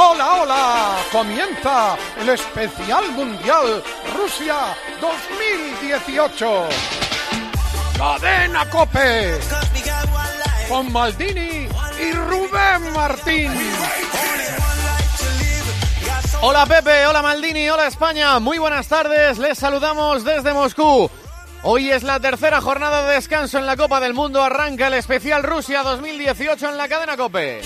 Hola, hola. Comienza el especial mundial Rusia 2018. Cadena Cope. Con Maldini y Rubén Martín. Hola Pepe, hola Maldini, hola España. Muy buenas tardes. Les saludamos desde Moscú. Hoy es la tercera jornada de descanso en la Copa del Mundo. Arranca el especial Rusia 2018 en la cadena Cope.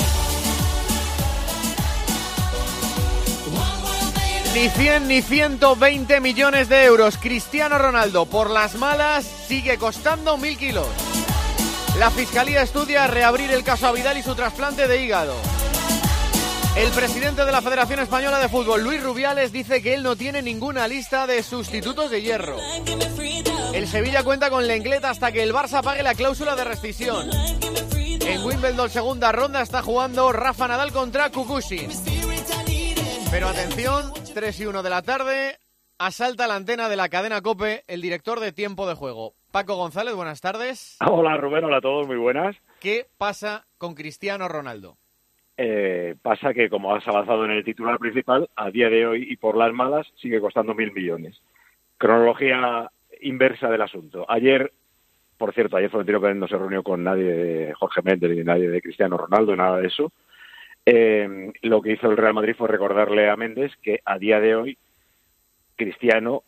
Ni 100 ni 120 millones de euros. Cristiano Ronaldo, por las malas, sigue costando mil kilos. La Fiscalía estudia reabrir el caso a Vidal y su trasplante de hígado. El presidente de la Federación Española de Fútbol, Luis Rubiales, dice que él no tiene ninguna lista de sustitutos de hierro. El Sevilla cuenta con Lenglet hasta que el Barça pague la cláusula de rescisión. En Wimbledon segunda ronda está jugando Rafa Nadal contra Kukushin. Pero atención, 3 y 1 de la tarde, asalta la antena de la cadena Cope el director de tiempo de juego. Paco González, buenas tardes. Hola Rubén, hola a todos, muy buenas. ¿Qué pasa con Cristiano Ronaldo? Eh, pasa que, como has avanzado en el titular principal, a día de hoy y por las malas sigue costando mil millones. Cronología inversa del asunto. Ayer, por cierto, ayer Florentino Pérez no se reunió con nadie de Jorge Méndez ni nadie de Cristiano Ronaldo, nada de eso. Eh, lo que hizo el Real Madrid fue recordarle a Méndez que a día de hoy Cristiano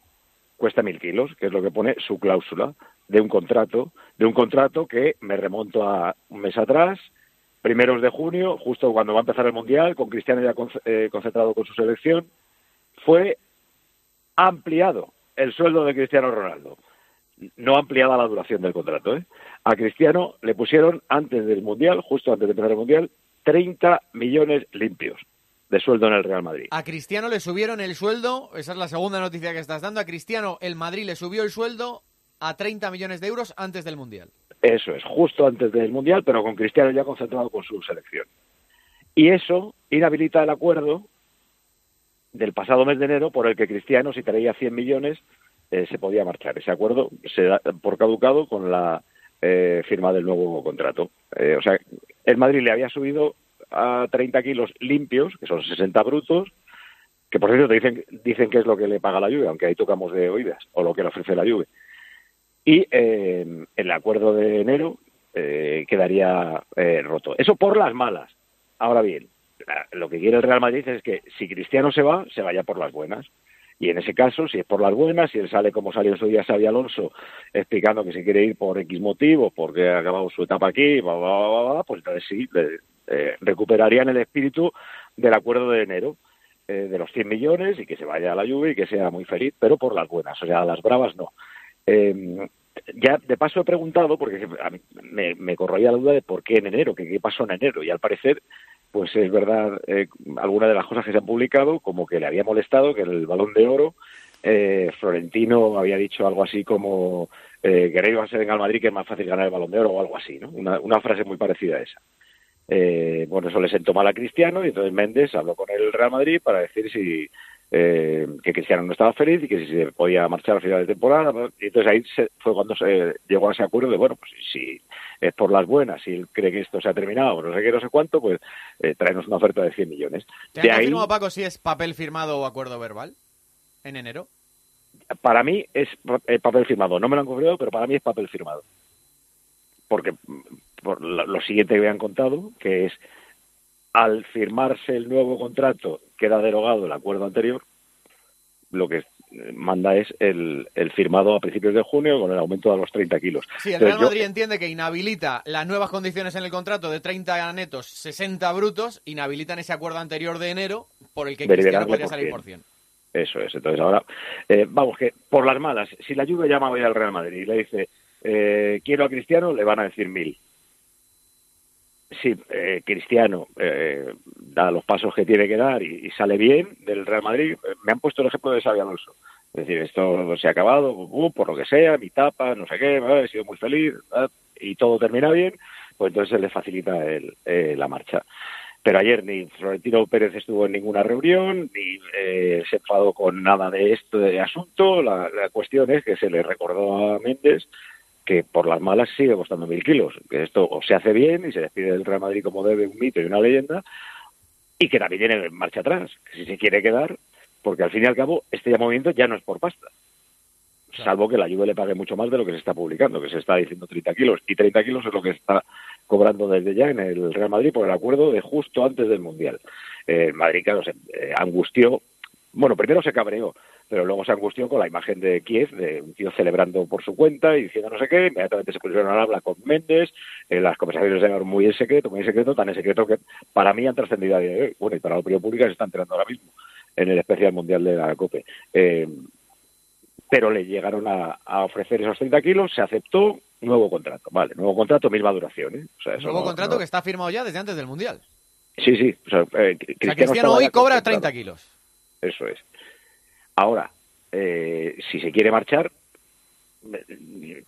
cuesta mil kilos, que es lo que pone su cláusula de un contrato, de un contrato que me remonto a un mes atrás, primeros de junio, justo cuando va a empezar el Mundial, con Cristiano ya eh, concentrado con su selección, fue ampliado el sueldo de Cristiano Ronaldo. No ampliada la duración del contrato. ¿eh? A Cristiano le pusieron antes del Mundial, justo antes de empezar el Mundial, 30 millones limpios de sueldo en el Real Madrid. A Cristiano le subieron el sueldo, esa es la segunda noticia que estás dando, a Cristiano el Madrid le subió el sueldo a 30 millones de euros antes del Mundial. Eso es, justo antes del Mundial, pero con Cristiano ya concentrado con su selección. Y eso inhabilita el acuerdo del pasado mes de enero por el que Cristiano, si traía 100 millones, eh, se podía marchar. Ese acuerdo se da por caducado con la eh, firma del nuevo contrato. Eh, o sea, el Madrid le había subido a 30 kilos limpios, que son 60 brutos, que por cierto dicen, dicen que es lo que le paga la lluvia, aunque ahí tocamos de oídas, o lo que le ofrece la lluvia. Y eh, el acuerdo de enero eh, quedaría eh, roto. Eso por las malas. Ahora bien, lo que quiere el Real Madrid es que si Cristiano se va, se vaya por las buenas. Y en ese caso, si es por las buenas, si él sale como salió en su día Xavi Alonso, explicando que se quiere ir por X motivo, porque ha acabado su etapa aquí, pues entonces sí, eh, recuperarían el espíritu del acuerdo de enero, eh, de los 100 millones, y que se vaya a la lluvia y que sea muy feliz, pero por las buenas, o sea, las bravas no. Eh, ya de paso he preguntado, porque me, me corroía la duda de por qué en enero, que qué pasó en enero, y al parecer pues es verdad eh, algunas de las cosas que se han publicado, como que le había molestado que el balón de oro, eh, Florentino había dicho algo así como eh, que iba a ser en el Madrid que es más fácil ganar el balón de oro o algo así, ¿no? Una, una frase muy parecida a esa. Eh, bueno, eso le sentó mal a Cristiano y entonces Méndez habló con el Real Madrid para decir si eh, que Cristiano no estaba feliz y que si se podía marchar a final de temporada. Y entonces ahí se, fue cuando se llegó a ese acuerdo de, bueno, pues si es por las buenas, si él cree que esto se ha terminado, no sé qué, no sé cuánto, pues eh, traernos una oferta de 100 millones. ¿Te de han ahí, Paco, si es papel firmado o acuerdo verbal en enero? para mí es eh, papel firmado. No me lo han confirmado, pero para mí es papel firmado. Porque por lo siguiente que me han contado, que es al firmarse el nuevo contrato queda derogado el acuerdo anterior, lo que manda es el, el firmado a principios de junio con el aumento a los 30 kilos. Sí, el Real yo- Madrid entiende que inhabilita las nuevas condiciones en el contrato de 30 netos, 60 brutos, inhabilitan ese acuerdo anterior de enero por el que Cristiano podría salir 100. por 100. Eso es. Entonces ahora, eh, vamos, que por las malas, si la Juve llama hoy al Real Madrid y le dice, eh, quiero a Cristiano, le van a decir mil. Si eh, Cristiano eh, da los pasos que tiene que dar y, sale bien del Real Madrid, eh, me han puesto el ejemplo de Xavi Alonso. Es decir, esto se ha acabado, uh, por lo que sea, mi tapa, no sé qué, he sido muy feliz, ah, y todo termina bien, pues entonces se le facilita el, eh, la marcha. Pero ayer ni Florentino Pérez estuvo en ninguna reunión, ni eh, se enfadó con nada de esto de asunto. La, la cuestión es que se le recordó a Méndez que por las malas sigue costando mil kilos. Que esto o se hace bien y se despide del Real Madrid como debe un mito y una leyenda, y que también tiene marcha atrás, que si se quiere quedar, porque al fin y al cabo este movimiento ya no es por pasta. Salvo que la Juve le pague mucho más de lo que se está publicando, que se está diciendo 30 kilos. Y 30 kilos es lo que está cobrando desde ya en el Real Madrid por el acuerdo de justo antes del Mundial. Eh, Madrid, claro, se eh, angustió. Bueno, primero se cabreó, pero luego se angustió con la imagen de Kiev, de un tío celebrando por su cuenta y diciendo no sé qué. Inmediatamente se pusieron a hablar con Méndez. Eh, las conversaciones se muy en secreto, muy en secreto, tan en secreto que para mí han trascendido a día de hoy. Bueno, y para la opinión pública se está enterando ahora mismo en el especial mundial de la COPE. Eh, pero le llegaron a, ofrecer esos 30 kilos, se aceptó, nuevo contrato, vale, nuevo contrato, misma duración. ¿eh? nuevo contrato que está firmado ya desde antes del Mundial. Sí, sí. O sea, eh, Cristiano, hoy cobra 30 kilos. Eso es. Ahora, eh, si se quiere marchar,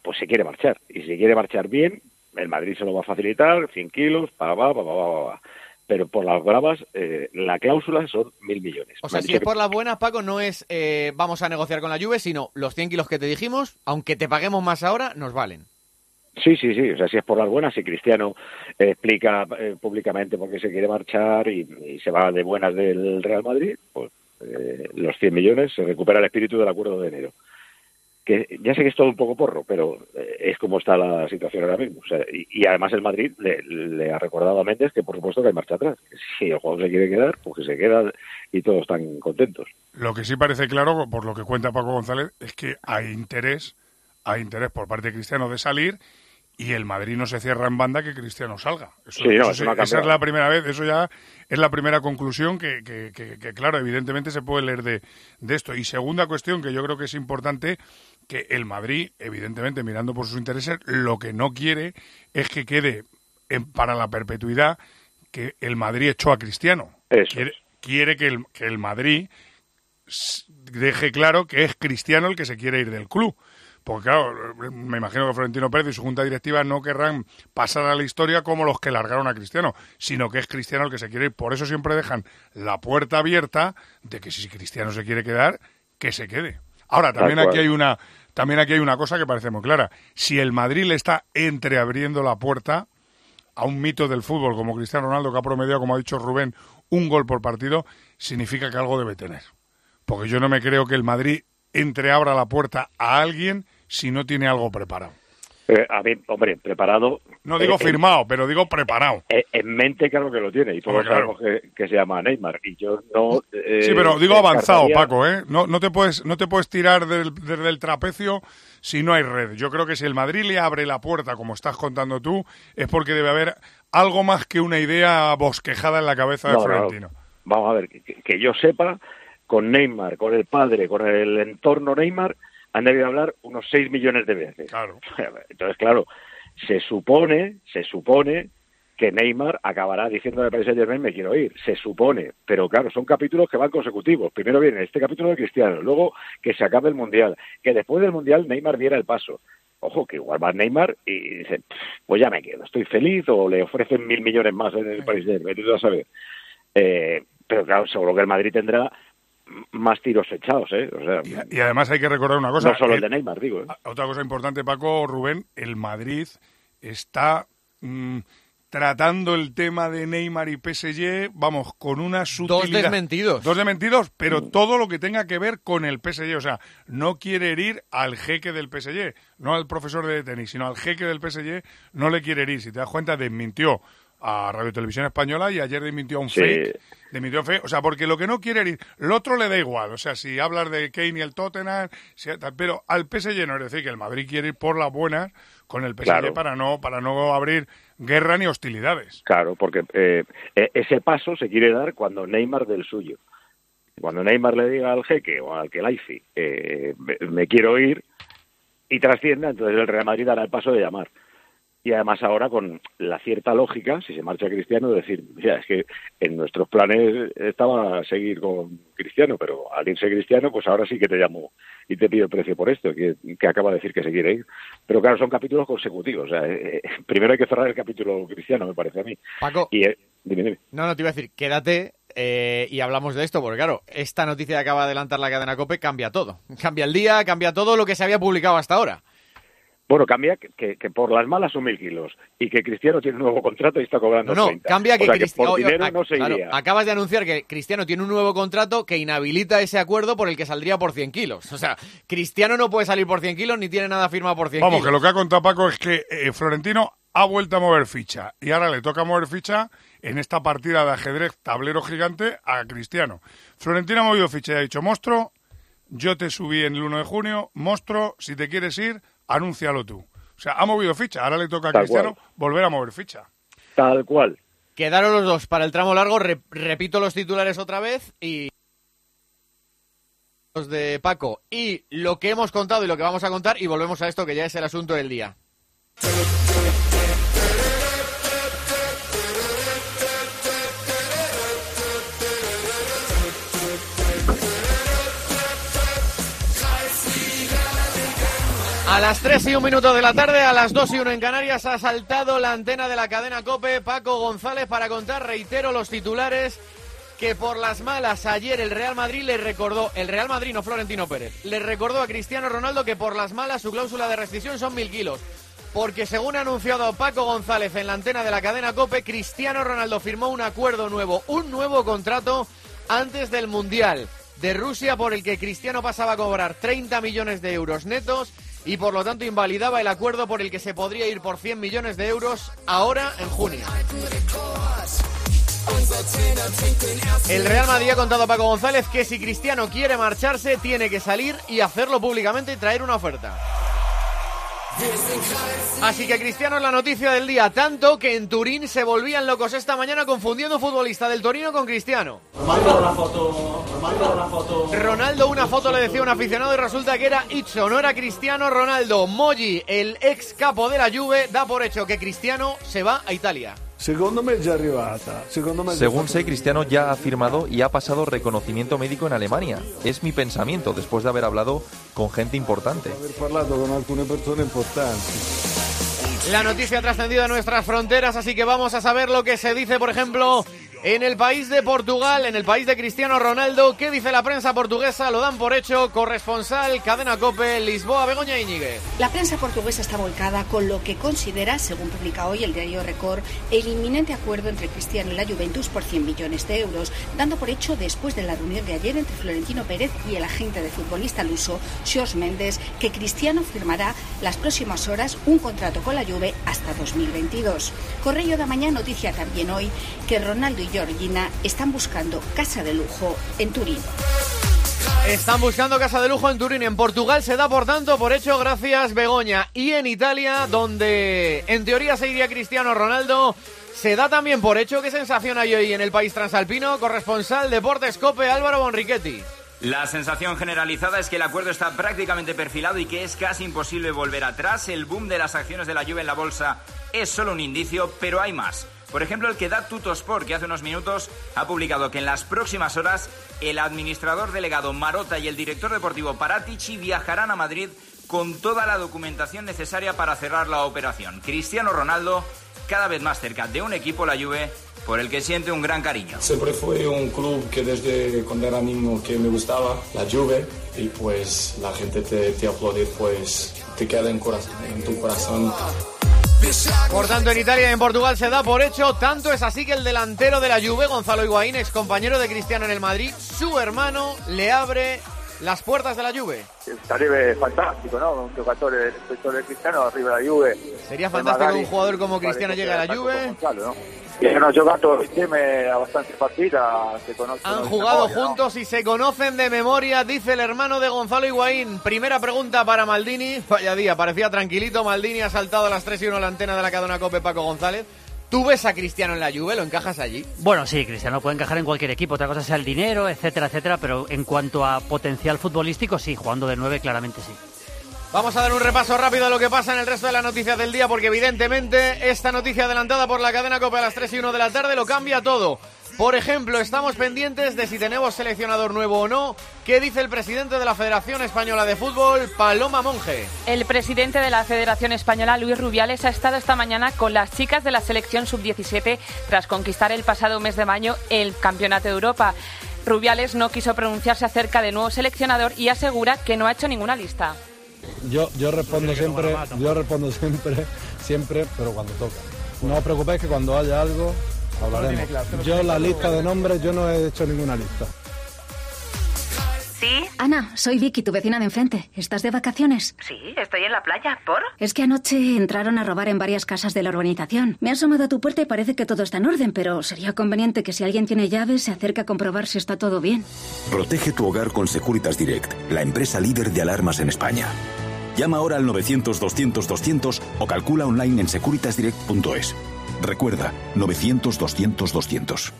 pues se quiere marchar. Y si se quiere marchar bien, el Madrid se lo va a facilitar, 100 kilos, pa, pa, pa, pa, pa, pero por las bravas eh, la cláusula son mil millones. O sea, si es por las buenas, Paco, no es eh, vamos a negociar con la Juve, sino los 100 kilos que te dijimos, aunque te paguemos más ahora, nos valen. Sí, sí, sí. O sea, si es por las buenas, si Cristiano explica eh, públicamente por qué se quiere marchar y, se va de buenas del Real Madrid, pues los 100 millones se recupera el espíritu del acuerdo de enero que ya sé que es todo un poco porro, pero eh, es como está la situación ahora mismo. y, además el Madrid le, ha recordado a Méndez que por supuesto que hay marcha atrás. si el juego se quiere quedar, pues que se queda y todos están contentos. Lo que sí parece claro, por lo que cuenta Paco González, es que hay interés, hay interés por parte de Cristiano de salir y el Madrid no se cierra en banda que Cristiano salga. Eso, esa es la primera vez, eso ya es la primera conclusión que, que, que, claro, evidentemente se puede leer de, de, esto. Y segunda cuestión que yo creo que es importante, que el Madrid, evidentemente mirando por sus intereses, lo que no quiere es que quede para la perpetuidad que el Madrid echó a Cristiano. Quiere, quiere que, el, que el Madrid deje claro que es Cristiano el que se quiere ir del club. Porque claro, me imagino que Florentino Pérez y su junta directiva no querrán pasar a la historia como los que largaron a Cristiano, sino que es Cristiano el que se quiere ir. Por eso siempre dejan la puerta abierta de que si Cristiano se quiere quedar, que se quede. Ahora, también aquí hay una también aquí hay una cosa que parece muy clara. Si el Madrid le está entreabriendo la puerta a un mito del fútbol como Cristiano Ronaldo, que ha promediado, como ha dicho Rubén, un gol por partido, significa que algo debe tener. Porque yo no me creo que el Madrid entreabra la puerta a alguien si no tiene algo preparado. Eh, a mí, hombre, preparado. No digo eh, firmado, pero digo preparado. Eh, en mente, claro que lo tiene. Y todos sabemos que, se llama Neymar. Y yo no. sí, pero digo avanzado, Paco, ¿eh? No, no, te puedes, no te puedes tirar desde el trapecio si no hay red. Yo creo que si el Madrid le abre la puerta, como estás contando tú, es porque debe haber algo más que una idea bosquejada en la cabeza de Florentino. Vamos a ver, que yo sepa, con Neymar, con el padre, con el entorno Neymar han debido hablar unos 6 millones de veces. Claro. Entonces, claro, se supone, se supone que Neymar acabará diciendo al Paris Saint-Germain me quiero ir, se supone, pero claro, son capítulos que van consecutivos. Primero viene este capítulo de Cristiano, luego que se acabe el Mundial, que después del Mundial Neymar diera el paso. Ojo, que igual va Neymar y dice, pues ya me quedo, estoy feliz, o le ofrecen mil millones más en el Paris Saint-Germain, a saber. Eh, pero claro, seguro que el Madrid tendrá más tiros echados, ¿eh? y, además hay que recordar una cosa. No solo el, de Neymar, digo. ¿eh? Otra cosa importante, Paco, Rubén, el Madrid está mm, tratando el tema de Neymar y PSG, vamos, con una sutilidad. Dos desmentidos. Dos desmentidos, pero mm. todo lo que tenga que ver con el PSG. O sea, no quiere herir al jeque del PSG, no al profesor de tenis, sino al jeque del PSG, no le quiere herir. Si te das cuenta, desmintió a Radio Televisión Española y ayer dimitió un fake. Dimitió fake, o sea, porque lo que no quiere ir, el otro le da igual, o sea, si hablas de Kane y el Tottenham, pero al PSG no es decir que el Madrid quiere ir por la buena con el PSG para no para no abrir guerra ni hostilidades. Claro, porque eh, e, ese paso se quiere dar cuando Neymar del suyo. Cuando Neymar le diga al jeque o al que eh, me quiero ir y trascienda, entonces el Real Madrid dará el paso de llamar y además ahora con la cierta lógica, si se marcha Cristiano, decir, mira, es que en nuestros planes estaba seguir con Cristiano, pero al irse Cristiano, pues ahora sí que te llamo y te pido el precio por esto, que, acaba de decir que se quiere ir. Pero claro, son capítulos consecutivos. O sea, eh, eh, primero hay que cerrar el capítulo Cristiano, me parece a mí. Paco, y, eh, dime, dime. No, no, te iba a decir, quédate y hablamos de esto, porque claro, esta noticia que acaba de adelantar la cadena COPE cambia todo. Cambia el día, cambia todo lo que se había publicado hasta ahora. Bueno, cambia que, por las malas son mil kilos y que Cristiano tiene un nuevo contrato y está cobrando no, no, cambia que, Cristiano por dinero no se Acabas de anunciar que Cristiano tiene un nuevo contrato que inhabilita ese acuerdo por el que saldría por 100 kilos. O sea, Cristiano no puede salir por 100 kilos ni tiene nada firmado por 100 Vamos, kilos. que lo que ha contado Paco es que eh, Florentino ha vuelto a mover ficha y ahora le toca mover ficha en esta partida de ajedrez tablero gigante a Cristiano. Florentino ha movido ficha y ha dicho, monstruo, yo te subí en el 1 de junio, monstruo, si te quieres ir, anúncialo tú. O sea, ha movido ficha. Ahora le toca a Cristiano volver a mover ficha. Tal cual. Quedaron los dos para el tramo largo. repito los titulares otra vez y los de Paco y lo que hemos contado y lo que vamos a contar y volvemos a esto que ya es el asunto del día. A las 3 y un minuto de la tarde, a las 2 y 1 en Canarias, ha saltado la antena de la cadena Cope Paco González para contar, reitero, los titulares que por las malas ayer el Real Madrid le recordó, el Real Madrid no Florentino Pérez, le recordó a Cristiano Ronaldo que por las malas su cláusula de rescisión son mil kilos. Porque según ha anunciado Paco González en la antena de la cadena Cope, Cristiano Ronaldo firmó un acuerdo nuevo, un nuevo contrato antes del Mundial de Rusia por el que Cristiano pasaba a cobrar 30 millones de euros netos y por lo tanto invalidaba el acuerdo por el que se podría ir por 100 millones de euros ahora en junio. El Real Madrid ha contado a Paco González que si Cristiano quiere marcharse tiene que salir y hacerlo públicamente y traer una oferta. Así que Cristiano es la noticia del día, tanto que en Turín se volvían locos esta mañana confundiendo futbolista del Torino con Cristiano. Ronaldo una foto, una foto. Ronaldo una foto le decía un aficionado y resulta que era Itzo, no era Cristiano Ronaldo. Moggi, el ex capo de la Juve, da por hecho que Cristiano se va a Italia. Según sé, Cristiano ya ha firmado y ha pasado reconocimiento médico en Alemania. Es mi pensamiento después de haber hablado con gente importante. La noticia ha trascendido a nuestras fronteras, así que vamos a saber lo que se dice, por ejemplo, en el país de Portugal, en el país de Cristiano Ronaldo. ¿Qué dice la prensa portuguesa? Lo dan por hecho. Corresponsal, Cadena Cope, Lisboa, Begoña Íñiguez. La prensa portuguesa está volcada con lo que considera, según publica hoy el diario Record, el inminente acuerdo entre Cristiano y la Juventus por 100 millones de euros, dando por hecho después de la reunión de ayer entre Florentino Pérez y el agente de futbolista luso, Jorge Méndez, que Cristiano firmará las próximas horas un contrato con la Juve hasta 2022. Correo de Mañana noticia también hoy que Ronaldo y Georgina están buscando casa de lujo en Turín. Están buscando casa de lujo en Turín. En Portugal se da, por tanto, por hecho, gracias Begoña. Y en Italia, donde en teoría se iría Cristiano Ronaldo, se da también por hecho. ¿Qué sensación hay hoy en el país transalpino? Corresponsal Deportes Cope, Álvaro Bonrichetti. La sensación generalizada es que el acuerdo está prácticamente perfilado y que es casi imposible volver atrás. El boom de las acciones de la lluvia en la bolsa es solo un indicio, pero hay más. Por ejemplo, el que da Tutosport, que hace unos minutos ha publicado que en las próximas horas el administrador delegado Marota y el director deportivo Paratici viajarán a Madrid con toda la documentación necesaria para cerrar la operación. Cristiano Ronaldo cada vez más cerca de un equipo, la Juve, por el que siente un gran cariño. Siempre fue un club que desde cuando era niño que me gustaba, la Juve, y pues la gente te, te aplaude, pues te queda en, en tu corazón. Por tanto, en Italia y en Portugal se da por hecho. Tanto es así que el delantero de la Juve, Gonzalo Higuaín, ex compañero de Cristiano en el Madrid, su hermano le abre las puertas de la Juve. Sarebbe fantástico, ¿no? Un giocatore, de Cristiano arriba de la Juve. Sería fantástico que un jugador como Cristiano llegue a la Juve. Han jugado insieme a bastante partidas, se conocen. Han jugado juntos y se conocen de memoria, dice el hermano de Gonzalo Higuaín. Primera pregunta para Maldini. Vaya día, parecía tranquilito. Maldini ha saltado a las 3 y 1 la antena de la cadena Cope Paco González. ¿Tú ves a Cristiano en la Juve? ¿Lo encajas allí? Bueno, sí, Cristiano puede encajar en cualquier equipo. Otra cosa sea el dinero, etcétera, etcétera. Pero en cuanto a potencial futbolístico, sí, jugando de 9, claramente sí. Vamos a dar un repaso rápido a lo que pasa en el resto de las noticias del día, porque evidentemente esta noticia adelantada por la cadena Copa a las 3 y 1 de la tarde lo cambia todo. Por ejemplo, estamos pendientes de si tenemos seleccionador nuevo o no. ¿Qué dice el presidente de la Federación Española de Fútbol, Paloma Monge? El presidente de la Federación Española, Luis Rubiales, ha estado esta mañana con las chicas de la selección sub-17 tras conquistar el pasado mes de mayo el Campeonato de Europa. Rubiales no quiso pronunciarse acerca de nuevo seleccionador y asegura que no ha hecho ninguna lista Yo, yo respondo siempre, yo respondo siempre, siempre, pero cuando toca. No os preocupéis que cuando haya algo hablaremos. Yo la lista de nombres, yo no he hecho ninguna lista. ¿Sí? Ana, soy Vicky, tu vecina de enfrente. ¿Estás de vacaciones? Sí, estoy en la playa. ¿Por? Es que anoche entraron a robar en varias casas de la urbanización. Me ha asomado a tu puerta y parece que todo está en orden, pero sería conveniente que si alguien tiene llaves se acerque a comprobar si está todo bien. Protege tu hogar con Securitas Direct, la empresa líder de alarmas en España. Llama ahora al 900-200-200 o calcula online en securitasdirect.es. Recuerda, 900-200-200.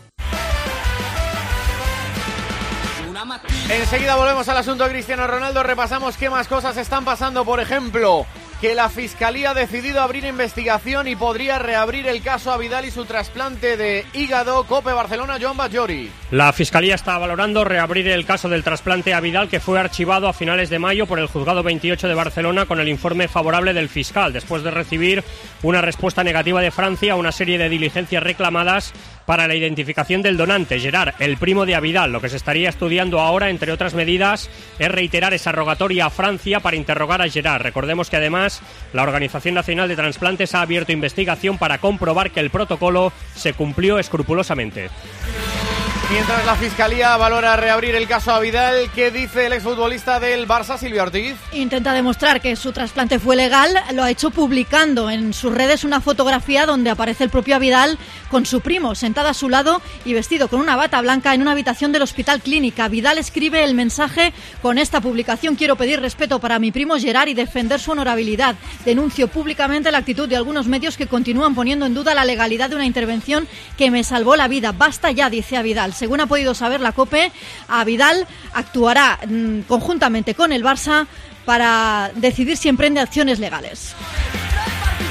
Enseguida volvemos al asunto de Cristiano Ronaldo. Repasamos qué más cosas están pasando. Por ejemplo, que la Fiscalía ha decidido abrir investigación y podría reabrir el caso a Vidal y su trasplante de hígado. Cope Barcelona, Joan Bajori. La Fiscalía está valorando reabrir el caso del trasplante a Vidal que fue archivado a finales de mayo por el Juzgado 28 de Barcelona con el informe favorable del fiscal, después de recibir una respuesta negativa de Francia a una serie de diligencias reclamadas para la identificación del donante, Gerard, el primo de Avidal. Lo que se estaría estudiando ahora, entre otras medidas, es reiterar esa rogatoria a Francia para interrogar a Gerard. Recordemos que además la Organización Nacional de Transplantes ha abierto investigación para comprobar que el protocolo se cumplió escrupulosamente. Mientras la Fiscalía valora reabrir el caso a Vidal, ¿qué dice el exfutbolista del Barça, Silvio Ortiz? Intenta demostrar que su trasplante fue legal, lo ha hecho publicando en sus redes una fotografía donde aparece el propio Vidal con su primo sentada a su lado y vestido con una bata blanca en una habitación del Hospital Clínica. Vidal escribe el mensaje con esta publicación quiero pedir respeto para mi primo Gerard y defender su honorabilidad. Denuncio públicamente la actitud de algunos medios que continúan poniendo en duda la legalidad de una intervención que me salvó la vida. Basta ya, dice a Vidal. Según ha podido saber la COPE, a Vidal actuará mm, conjuntamente con el Barça para decidir si emprende acciones legales.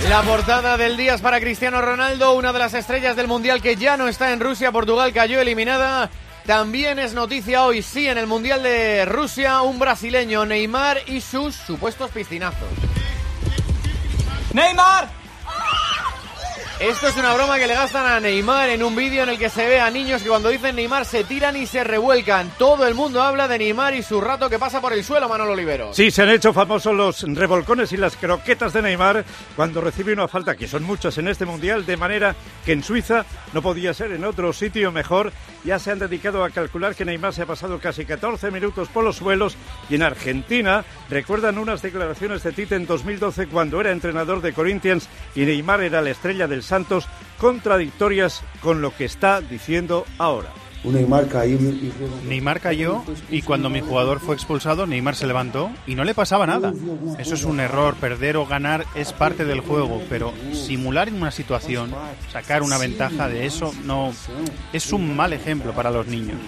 La portada del día es para Cristiano Ronaldo, una de las estrellas del Mundial que ya no está en Rusia. Portugal cayó eliminada. También es noticia hoy, sí, en el Mundial de Rusia, un brasileño, Neymar y sus supuestos piscinazos. ¡Neymar! Esto es una broma que le gastan a Neymar en un vídeo en el que se ve a niños que cuando dicen Neymar se tiran y se revuelcan. Todo el mundo habla de Neymar y su rato que pasa por el suelo, Manolo Olivero. Sí, se han hecho famosos los revolcones y las croquetas de Neymar cuando recibe una falta, que son muchas en este Mundial, de manera que en Suiza no podía ser en otro sitio mejor. Ya se han dedicado a calcular que Neymar se ha pasado casi 14 minutos por los suelos y en Argentina recuerdan unas declaraciones de Tite en 2012 cuando era entrenador de Corinthians y Neymar era la estrella del Santos, contradictorias con lo que está diciendo ahora. Neymar cayó, Neymar cayó y cuando mi jugador fue expulsado, Neymar se levantó y no le pasaba nada. Eso es un error, perder o ganar es parte del juego, pero simular en una situación, sacar una ventaja de eso, no es un mal ejemplo para los niños,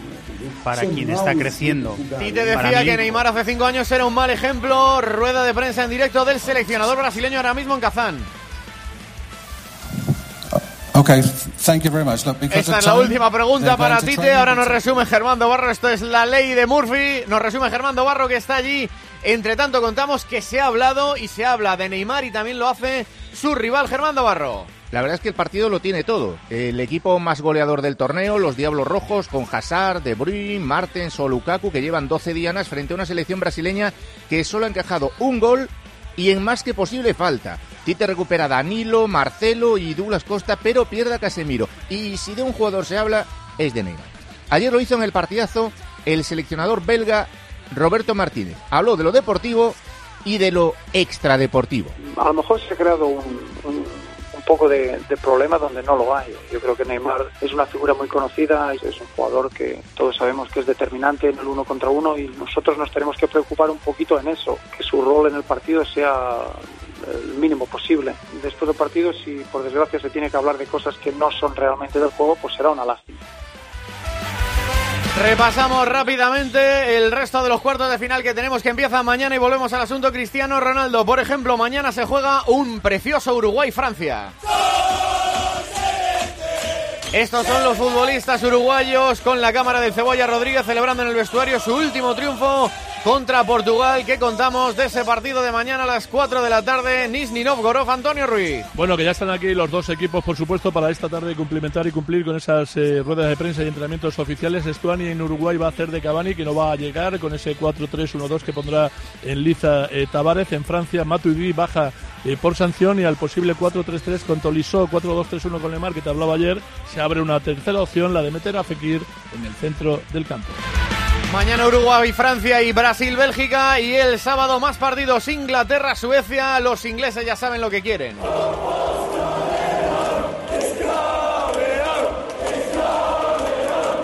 para quien está creciendo. Y te decía que Neymar hace cinco años era un mal ejemplo, rueda de prensa en directo del seleccionador brasileño ahora mismo en Kazán. Okay, thank you very much. Esta es la última pregunta para Tite. Ahora nos resume Germando Barro. Esto es la ley de Murphy. Nos resume Germando Barro que está allí. Entre tanto, contamos que se ha hablado y se habla de Neymar y también lo hace su rival Germando Barro. La verdad es que el partido lo tiene todo. El equipo más goleador del torneo, los Diablos Rojos, con Hazard, De Bruyne, Martens o Lukaku, que llevan 12 dianas frente a una selección brasileña que solo ha encajado un gol y en más que posible falta. Tite recupera Danilo, Marcelo y Douglas Costa, pero pierde Casemiro. Y si de un jugador se habla, es de Neymar. Ayer lo hizo en el partidazo el seleccionador belga Roberto Martínez. Habló de lo deportivo y de lo extradeportivo. A lo mejor se ha creado un, poco de, problema donde no lo hay. Yo creo que Neymar es una figura muy conocida, es un jugador que todos sabemos que es determinante en el uno contra uno y nosotros nos tenemos que preocupar un poquito en eso, que su rol en el partido sea el mínimo posible. Después del partido, si por desgracia se tiene que hablar de cosas que no son realmente del juego, pues será una lástima. Repasamos rápidamente el resto de los cuartos de final que tenemos que empiezan mañana y volvemos al asunto Cristiano Ronaldo. Por ejemplo, mañana se juega un precioso Uruguay-Francia. Estos son los futbolistas uruguayos con la cámara del Cebolla Rodríguez celebrando en el vestuario su último triunfo contra Portugal. ¿Qué contamos de ese partido de mañana a las 4 de la tarde? Nizhny Novgorod, Antonio Ruiz. Bueno, que ya están aquí los dos equipos, por supuesto, para esta tarde cumplimentar y cumplir con esas eh, ruedas de prensa y entrenamientos oficiales. Estuani en Uruguay va a hacer de Cavani, que no va a llegar con ese 4-3-1-2 que pondrá en liza eh, Tavares. En Francia, Matuidi baja eh, por sanción y al posible 4-3-3 con Tolisso, 4-2-3-1 con Lemar, que te hablaba ayer, se abre una tercera opción, la de meter a Fekir en el centro del campo. Mañana Uruguay, Francia y Brasil, Bélgica. Y el sábado más partidos Inglaterra, Suecia. Los ingleses ya saben lo que quieren.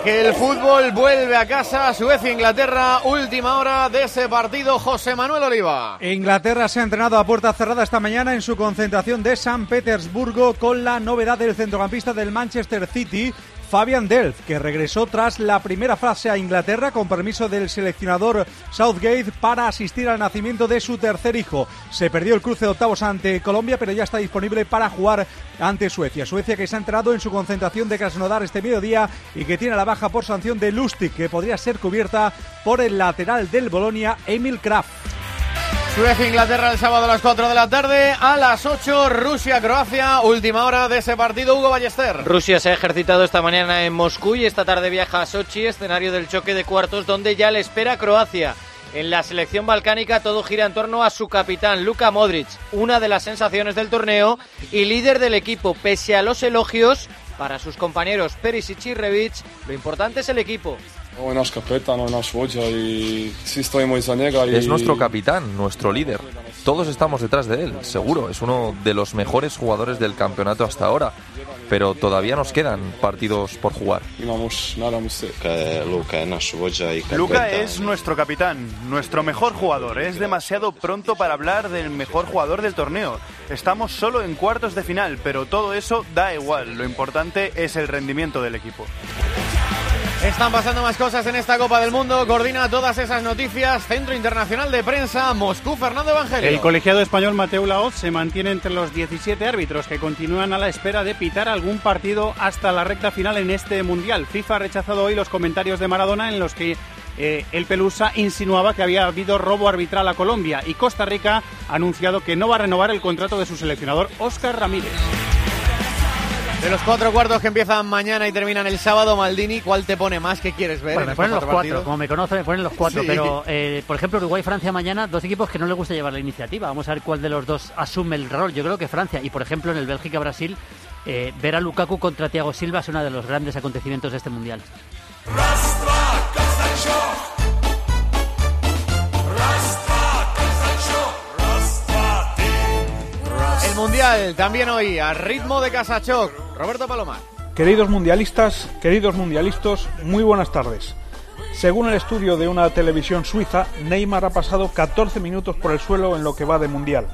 Que el fútbol vuelve a casa, Suecia-Inglaterra, última hora de ese partido, José Manuel Oliva. Inglaterra se ha entrenado a puerta cerrada esta mañana en su concentración de San Petersburgo con la novedad del centrocampista del Manchester City, Fabian Delft, que regresó tras la primera fase a Inglaterra con permiso del seleccionador Southgate para asistir al nacimiento de su tercer hijo. Se perdió el cruce de octavos ante Colombia, pero ya está disponible para jugar ante Suecia. Suecia que se ha enterado en su concentración de Krasnodar este mediodía y que tiene la baja por sanción de Lustig, que podría ser cubierta por el lateral del Bolonia, Emil Kraft. Suecia-Inglaterra el sábado a las 4 de la tarde. A las 8, Rusia-Croacia. Última hora de ese partido, Hugo Ballester. Rusia se ha ejercitado esta mañana en Moscú y esta tarde viaja a Sochi, escenario del choque de cuartos, donde ya le espera Croacia. En la selección balcánica todo gira en torno a su capitán, Luka Modric, una de las sensaciones del torneo y líder del equipo, pese a los elogios para sus compañeros Perisic y Rebic, lo importante es el equipo. Es nuestro capitán, nuestro líder. Todos estamos detrás de él, seguro. Es uno de los mejores jugadores del campeonato hasta ahora. Pero todavía nos quedan partidos por jugar. Luca es nuestro capitán, nuestro mejor jugador. Es demasiado pronto para hablar del mejor jugador del torneo. Estamos solo en cuartos de final, pero todo eso da igual. Lo importante es el rendimiento del equipo. Están pasando más cosas en esta Copa del Mundo. Coordina todas esas noticias. Centro Internacional de Prensa, Moscú, Fernando Evangelio. El colegiado español Mateo Laoz se mantiene entre los 17 árbitros que continúan a la espera de pitar algún partido hasta la recta final en este Mundial. FIFA ha rechazado hoy los comentarios de Maradona en los que eh, el Pelusa insinuaba que había habido robo arbitral a Colombia y Costa Rica ha anunciado que no va a renovar el contrato de su seleccionador Óscar Ramírez. De los cuatro cuartos que empiezan mañana y terminan el sábado, Maldini, ¿cuál te pone más? ¿Qué quieres ver? Bueno, me ponen los cuatro, como me conocen, me ponen los cuatro. Pero, eh, por ejemplo, Uruguay-Francia mañana, dos equipos que no les gusta llevar la iniciativa. Vamos a ver cuál de los dos asume el rol. Yo creo que Francia. Y, por ejemplo, en el Bélgica-Brasil, eh, ver a Lukaku contra Thiago Silva es uno de los grandes acontecimientos de este Mundial. El Mundial también hoy, a ritmo de Casachoc. Roberto Palomar. Queridos mundialistas, queridos mundialistas, muy buenas tardes. Según el estudio de una televisión suiza, Neymar ha pasado 14 minutos por el suelo en lo que va de mundial.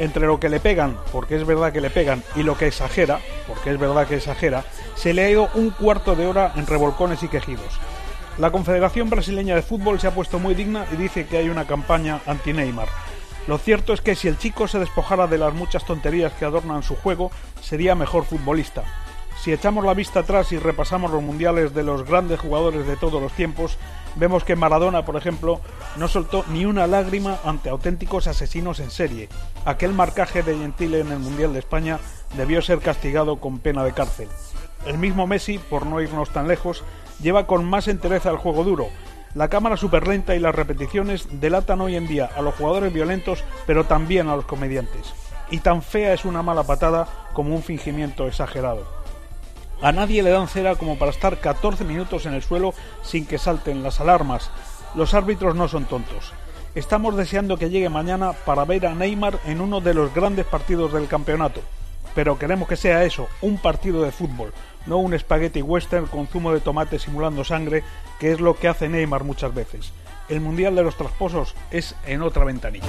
Entre lo que le pegan, porque es verdad que le pegan, y lo que exagera, porque es verdad que exagera, se le ha ido un cuarto de hora en revolcones y quejidos. La Confederación Brasileña de Fútbol se ha puesto muy digna y dice que hay una campaña anti-Neymar. Lo cierto es que si el chico se despojara de las muchas tonterías que adornan su juego, sería mejor futbolista. Si echamos la vista atrás y repasamos los mundiales de los grandes jugadores de todos los tiempos, vemos que Maradona, por ejemplo, no soltó ni una lágrima ante auténticos asesinos en serie. Aquel marcaje de Gentile en el Mundial de España debió ser castigado con pena de cárcel. El mismo Messi, por no irnos tan lejos, lleva con más entereza el juego duro, la cámara superlenta y las repeticiones delatan hoy en día a los jugadores violentos, pero también a los comediantes. Y tan fea es una mala patada como un fingimiento exagerado. A nadie le dan cera como para estar 14 minutos en el suelo sin que salten las alarmas. Los árbitros no son tontos. Estamos deseando que llegue mañana para ver a Neymar en uno de los grandes partidos del campeonato. Pero queremos que sea eso, un partido de fútbol, no un espagueti western con zumo de tomate simulando sangre, que es lo que hace Neymar muchas veces. El Mundial de los Trasposos es en otra ventanilla.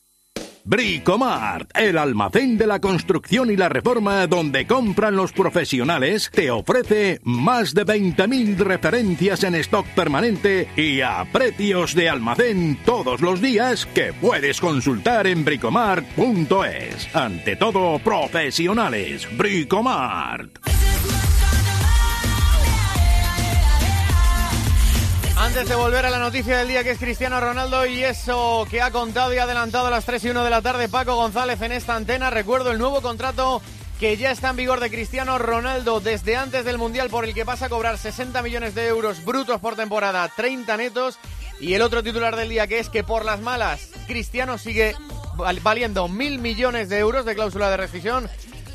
Bricomart, el almacén de la construcción y la reforma donde compran los profesionales, te ofrece más de 20.000 referencias en stock permanente y a precios de almacén todos los días que puedes consultar en bricomart.es. Ante todo, profesionales. Bricomart. Antes de volver a la noticia del día que es Cristiano Ronaldo y eso que ha contado y adelantado a las 3 y 1 de la tarde Paco González en esta antena, recuerdo el nuevo contrato que ya está en vigor de Cristiano Ronaldo desde antes del Mundial por el que pasa a cobrar 60 millones de euros brutos por temporada, 30 netos. Y el otro titular del día que es que por las malas Cristiano sigue valiendo mil millones de euros de cláusula de rescisión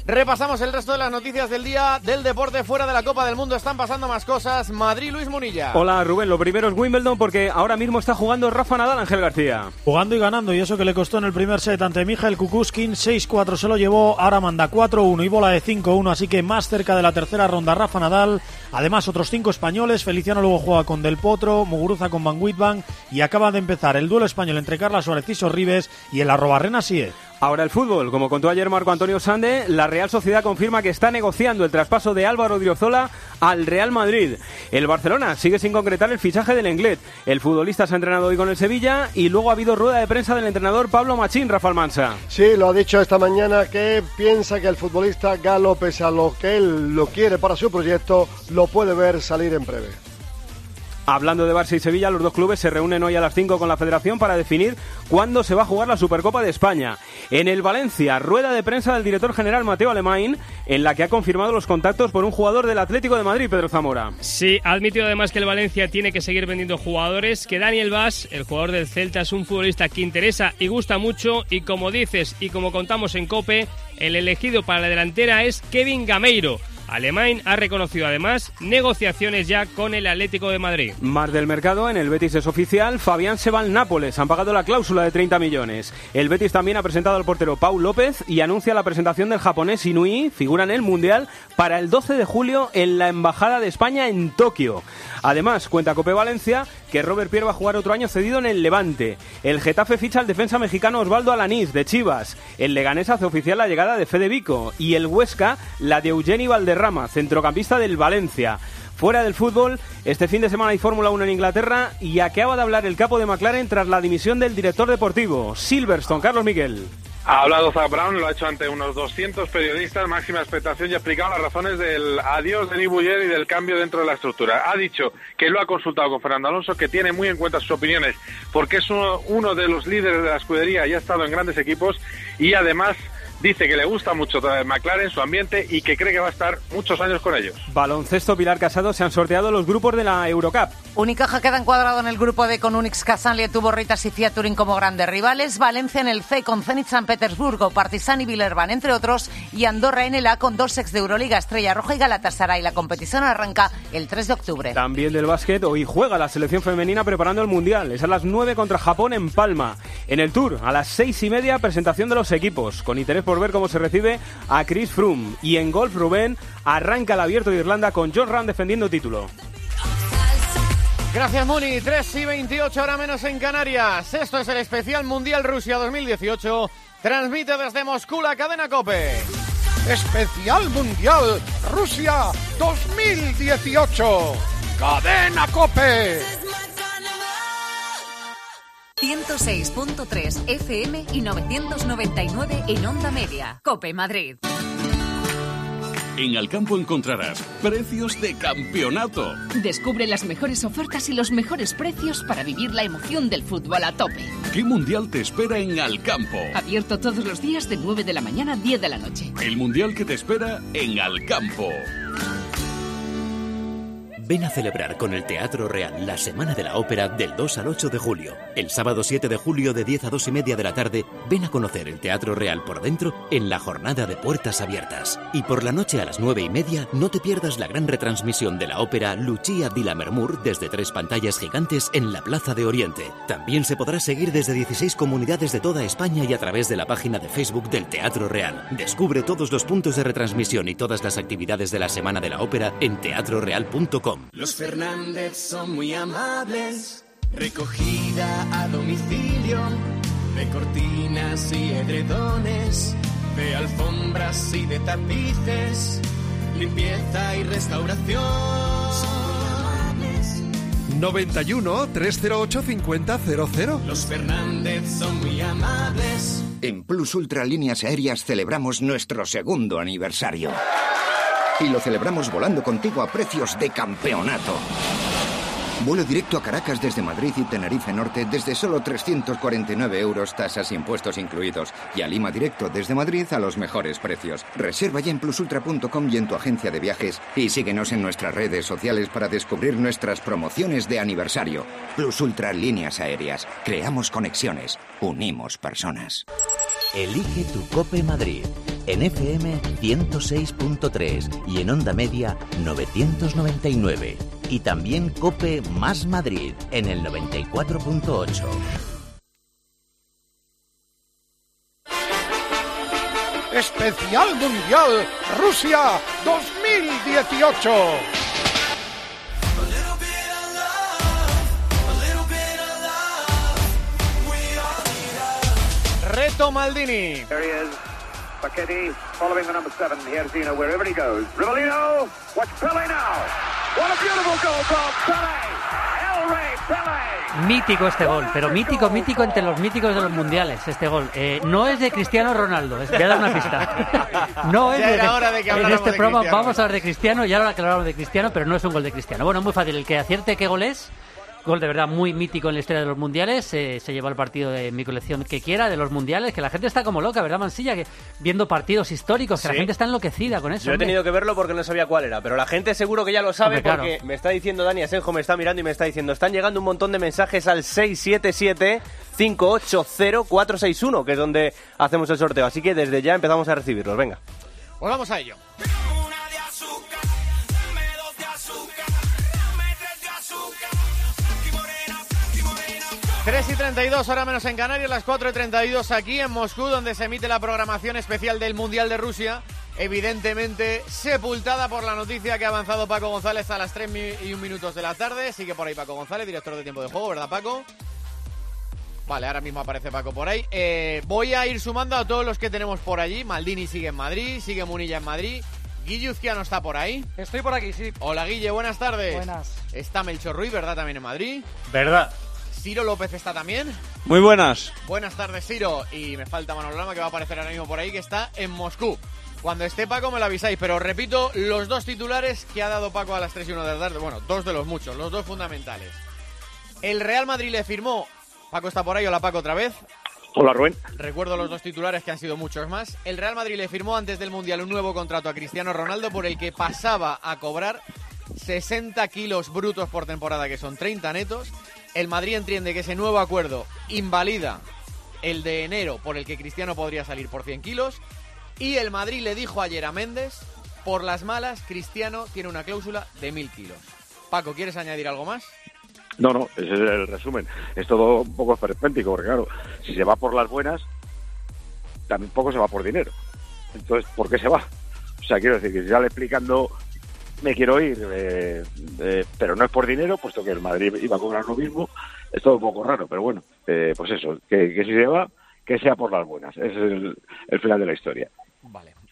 Repasamos el resto de las noticias del día del deporte fuera de la Copa del Mundo. Están pasando más cosas. Madrid, Luis Munilla. Hola Rubén, lo primero es Wimbledon porque ahora mismo está jugando Rafa Nadal, Ángel García. Jugando y ganando y eso que le costó en el primer set ante Mijael Kukuskin. 6-4 se lo llevó, ahora manda 4-1 y bola de 5-1, así que más cerca de la tercera ronda Rafa Nadal. Además otros cinco españoles. Feliciano luego juega con Del Potro, Muguruza con Van Witbank y acaba de empezar el duelo español entre Carla Suárez y Sorribes y el arrobarrena es. Ahora el fútbol. Como contó ayer Marco Antonio Sande, la Real Sociedad confirma que está negociando el traspaso de Álvaro Diozola al Real Madrid. El Barcelona sigue sin concretar el fichaje del Englet. El futbolista se ha entrenado hoy con el Sevilla y luego ha habido rueda de prensa del entrenador Pablo Machín, Rafael Mansa. Sí, lo ha dicho esta mañana que piensa que el futbolista Galo, pese a lo que él lo quiere para su proyecto, lo puede ver salir en breve. Hablando de Barça y Sevilla, los dos clubes se reúnen hoy a las 5 con la Federación para definir cuándo se va a jugar la Supercopa de España. En el Valencia, rueda de prensa del director general Mateo Alemán, en la que ha confirmado los contactos por un jugador del Atlético de Madrid, Pedro Zamora. Sí, ha admitido además que el Valencia tiene que seguir vendiendo jugadores, que Daniel Vaz, el jugador del Celta, es un futbolista que interesa y gusta mucho, y como dices y como contamos en COPE, el elegido para la delantera es Kevin Gameiro. Alemán ha reconocido además negociaciones ya con el Atlético de Madrid. Más del mercado, en el Betis es oficial, Fabián se va al Nápoles, han pagado la cláusula de 30 millones. El Betis también ha presentado al portero Paul López y anuncia la presentación del japonés Inui, figura en el Mundial, para el 12 de julio en la Embajada de España en Tokio. Además, cuenta Cope Valencia que Robert Pierre va a jugar otro año cedido en el Levante. El Getafe ficha al defensa mexicano Osvaldo Alanís de Chivas. El Leganés hace oficial la llegada de Fede Vico. Y el Huesca la de Eugeni Valderrama, centrocampista del Valencia. Fuera del fútbol, este fin de semana hay Fórmula 1 en Inglaterra y acaba de hablar el capo de McLaren tras la dimisión del director deportivo, Silverstone, Carlos Miguel. Ha hablado Zach Brown, lo ha hecho ante unos 200 periodistas, máxima expectación y ha explicado las razones del adiós de Nibuyer y del cambio dentro de la estructura. Ha dicho que lo ha consultado con Fernando Alonso, que tiene muy en cuenta sus opiniones, porque es uno, uno de los líderes de la escudería y ha estado en grandes equipos y además dice que le gusta mucho McLaren, su ambiente y que cree que va a estar muchos años con ellos. Baloncesto Pilar Casado se han sorteado los grupos de la Eurocup. Unicaja queda encuadrado en el grupo D con Unix Casanlia, tuvo Ritas y Fiat Turín como grandes rivales, Valencia en el C con Zenit San Petersburgo, Partizan y Villerban entre otros y Andorra en el A con dos ex de Euroliga, Estrella Roja y Galatasaray. La competición arranca el 3 de octubre. También del básquet, hoy juega la selección femenina preparando el Mundial. Es a las 9 contra Japón en Palma. En el Tour, a las 6 y media, presentación de los equipos, con interés por ver cómo se recibe a Chris Froome. Y en golf, Rubén arranca el abierto de Irlanda con John Ram defendiendo título. Gracias, Muni. 3 y 28, ahora menos en Canarias. Esto es el especial Mundial Rusia 2018. Transmite desde Moscú la cadena Cope. Especial Mundial Rusia 2018. Cadena Cope. 106.3 FM y 999 en onda media. Cope Madrid. En Alcampo encontrarás precios de campeonato. Descubre las mejores ofertas y los mejores precios para vivir la emoción del fútbol a tope. ¿Qué mundial te espera en Alcampo? Abierto todos los días de 9 de la mañana a 10 de la noche. El mundial que te espera en Alcampo. Ven a celebrar con el Teatro Real la Semana de la Ópera del 2 al 8 de julio. El sábado 7 de julio de 10 a 2 y media de la tarde, ven a conocer el Teatro Real por dentro en la jornada de puertas abiertas. Y por la noche a las 9 y media, no te pierdas la gran retransmisión de la ópera Lucia di Lammermoor desde tres pantallas gigantes en la Plaza de Oriente. También se podrá seguir desde 16 comunidades de toda España y a través de la página de Facebook del Teatro Real. Descubre todos los puntos de retransmisión y todas las actividades de la Semana de la Ópera en teatroreal.com. Los Fernández son muy amables. Recogida a domicilio de cortinas y edredones, de alfombras y de tapices, limpieza y restauración. 91 308 5000. Los Fernández son muy amables. En Plus Ultra Líneas Aéreas celebramos nuestro segundo aniversario. Y lo celebramos volando contigo a precios de campeonato. Vuelo directo a Caracas desde Madrid y Tenerife Norte desde solo 349 euros, tasas e impuestos incluidos. Y a Lima directo desde Madrid a los mejores precios. Reserva ya en plusultra.com y en tu agencia de viajes. Y síguenos en nuestras redes sociales para descubrir nuestras promociones de aniversario. Plus Ultra Líneas Aéreas. Creamos conexiones. Unimos personas. Elige tu Cope Madrid. En FM 106.3 y en Onda Media 999. Y también Cope Más Madrid en el 94.8. Especial Mundial Rusia 2018. Reto Maldini. There he is. Paquetti following the number seven. Here's Zeno wherever he goes. Rivellino. Watch Pele now. What a beautiful goal from Pele. Mítico este gol, pero mítico, mítico entre los míticos de los mundiales, este gol. Eh, no es de Cristiano Ronaldo, voy a dar una pista. No es Ya de, era hora de que En este de programa Cristiano. vamos a hablar de Cristiano y ahora que hablamos de Cristiano, pero no es un gol de Cristiano. Bueno, muy fácil, el que acierte qué gol es, gol de verdad muy mítico en la historia de los mundiales, eh, se lleva el partido de mi colección que quiera de los mundiales, que la gente está como loca, ¿verdad, Mansilla? Que viendo partidos históricos, que la gente está enloquecida con eso. Yo he hombre. tenido que verlo porque no sabía cuál era, pero la gente seguro que ya lo sabe Hombre, claro. porque me está diciendo Dani Asenjo, me está mirando y me está diciendo, están llegando un montón de mensajes al 677 580 461, que es donde hacemos el sorteo, así que desde ya empezamos a recibirlos, venga. Pues vamos a ello. 3 y 32, ahora menos en Canarias, las 4 y 32 aquí en Moscú, donde se emite la programación especial del Mundial de Rusia. Evidentemente sepultada por la noticia que ha avanzado Paco González a las 3 mi- y 1 minutos de la tarde. Sigue por ahí Paco González, director de tiempo de juego, ¿verdad, Paco? Vale, ahora mismo aparece Paco por ahí. Eh, voy a ir sumando a todos los que tenemos por allí. Maldini sigue en Madrid, sigue Munilla en Madrid. Guille Uzquiano está por ahí. Estoy por aquí, sí. Hola Guille, buenas tardes. Buenas. Está Melchor Ruiz, ¿verdad? También en Madrid. ¿Verdad? Ciro López está también. Muy buenas. Buenas tardes, Ciro. Y me falta Manolo Lama, que va a aparecer ahora mismo por ahí, que está en Moscú. Cuando esté Paco me lo avisáis, pero repito los dos titulares que ha dado Paco a las 3 y 1 de la tarde. Bueno, dos de los muchos, los dos fundamentales. El Real Madrid le firmó. Paco está por ahí, hola Paco otra vez. Hola Rubén. Recuerdo los dos titulares que han sido muchos más. El Real Madrid le firmó antes del Mundial un nuevo contrato a Cristiano Ronaldo por el que pasaba a cobrar 60 kilos brutos por temporada, que son 30 netos. El Madrid entiende que ese nuevo acuerdo invalida el de enero por el que Cristiano podría salir por 100 kilos. Y el Madrid le dijo ayer a Méndez, por las malas, Cristiano tiene una cláusula de 1.000 kilos. Paco, ¿quieres añadir algo más? No, no, ese es el resumen. Es todo un poco esperpéntico, porque claro, si se va por las buenas, tampoco se va por dinero. Entonces, ¿por qué se va? O sea, quiero decir que si sale explicando, me quiero ir, eh, eh, pero no es por dinero, puesto que el Madrid iba a cobrar lo mismo, es todo un poco raro, pero bueno, eh, pues eso, que, que si se va, que sea por las buenas. Ese es el, el final de la historia.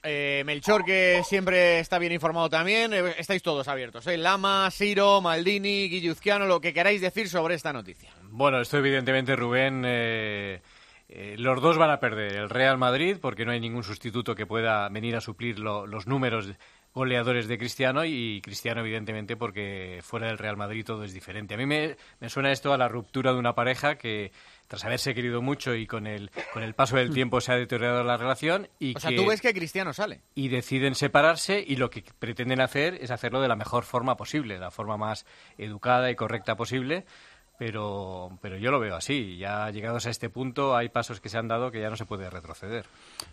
Eh, Melchor, que siempre está bien informado también. eh, estáis todos abiertos. ¿eh? Lama, Siro, Maldini, Guilluzquiano, lo que queráis decir sobre esta noticia. Bueno, esto evidentemente, Rubén, eh, eh, los dos van a perder. El Real Madrid, porque no hay ningún sustituto que pueda venir a suplir lo- los números goleadores de Cristiano y Cristiano evidentemente porque fuera del Real Madrid todo es diferente. A mí me, me suena esto a la ruptura de una pareja que tras haberse querido mucho y con el, con el paso del tiempo se ha deteriorado la relación y O sea, que- tú ves que Cristiano sale. y deciden separarse y lo que pretenden hacer es hacerlo de la mejor forma posible, la forma más educada y correcta posible. Pero, pero yo lo veo así. Ya llegados a este punto hay pasos que se han dado que ya no se puede retroceder.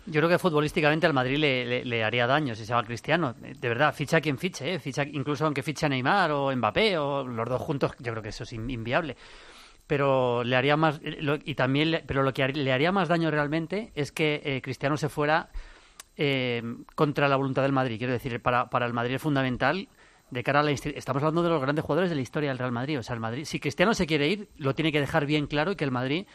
Yo creo que futbolísticamente al Madrid le, le- haría daño si se va Cristiano. De verdad, ficha quien fiche, ¿eh? ficha, incluso aunque fiche a Neymar o Mbappé o los dos juntos, yo creo que eso es in- inviable. Pero le haría más, eh, lo- y también, pero lo que le haría más daño realmente es que eh, Cristiano se fuera eh, contra la voluntad del Madrid. Quiero decir, para, para el Madrid es fundamental de cara a la estamos hablando de los grandes jugadores de la historia del Real Madrid. O sea, el Madrid, si Cristiano se quiere ir, lo tiene que dejar bien claro y que el Madrid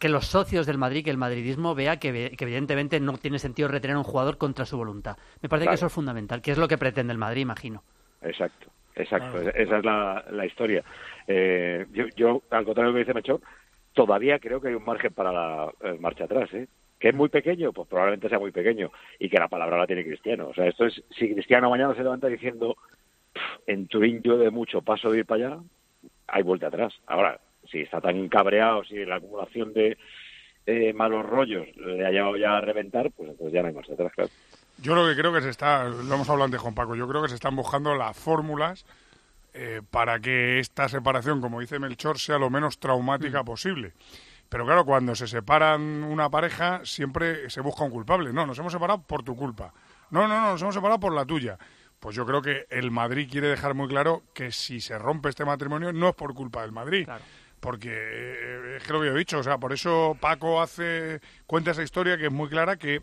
que los socios del Madrid, que el madridismo vea que, que evidentemente no tiene sentido retener a un jugador contra su voluntad. Me parece Claro. que eso es fundamental, que es lo que pretende el Madrid, imagino. Exacto, exacto. Claro. Esa es la, la historia. Eh, yo, yo, al contrario de lo que dice Mechón, todavía creo que hay un margen para la eh, marcha atrás, ¿eh? Que es muy pequeño, pues probablemente sea muy pequeño. Y que la palabra la tiene Cristiano. O sea, esto es, si Cristiano mañana se levanta diciendo, "Pff, en Turín yo de mucho paso de ir para allá, hay vuelta atrás. Ahora, si está tan cabreado, si la acumulación de eh, malos rollos le ha llevado ya a reventar, pues entonces ya no hay marcha atrás, claro. Yo lo que creo que se está, lo hemos hablado antes con Paco, yo creo que se están buscando las fórmulas eh, para que esta separación, como dice Melchor, sea lo menos traumática posible. Pero claro, cuando se separan una pareja, siempre se busca un culpable. No, nos hemos separado por tu culpa. No, no, no, nos hemos separado por la tuya. Pues yo creo que el Madrid quiere dejar muy claro que si se rompe este matrimonio no es por culpa del Madrid. Porque eh, es que lo que he dicho, o sea, por eso Paco hace cuenta esa historia que es muy clara que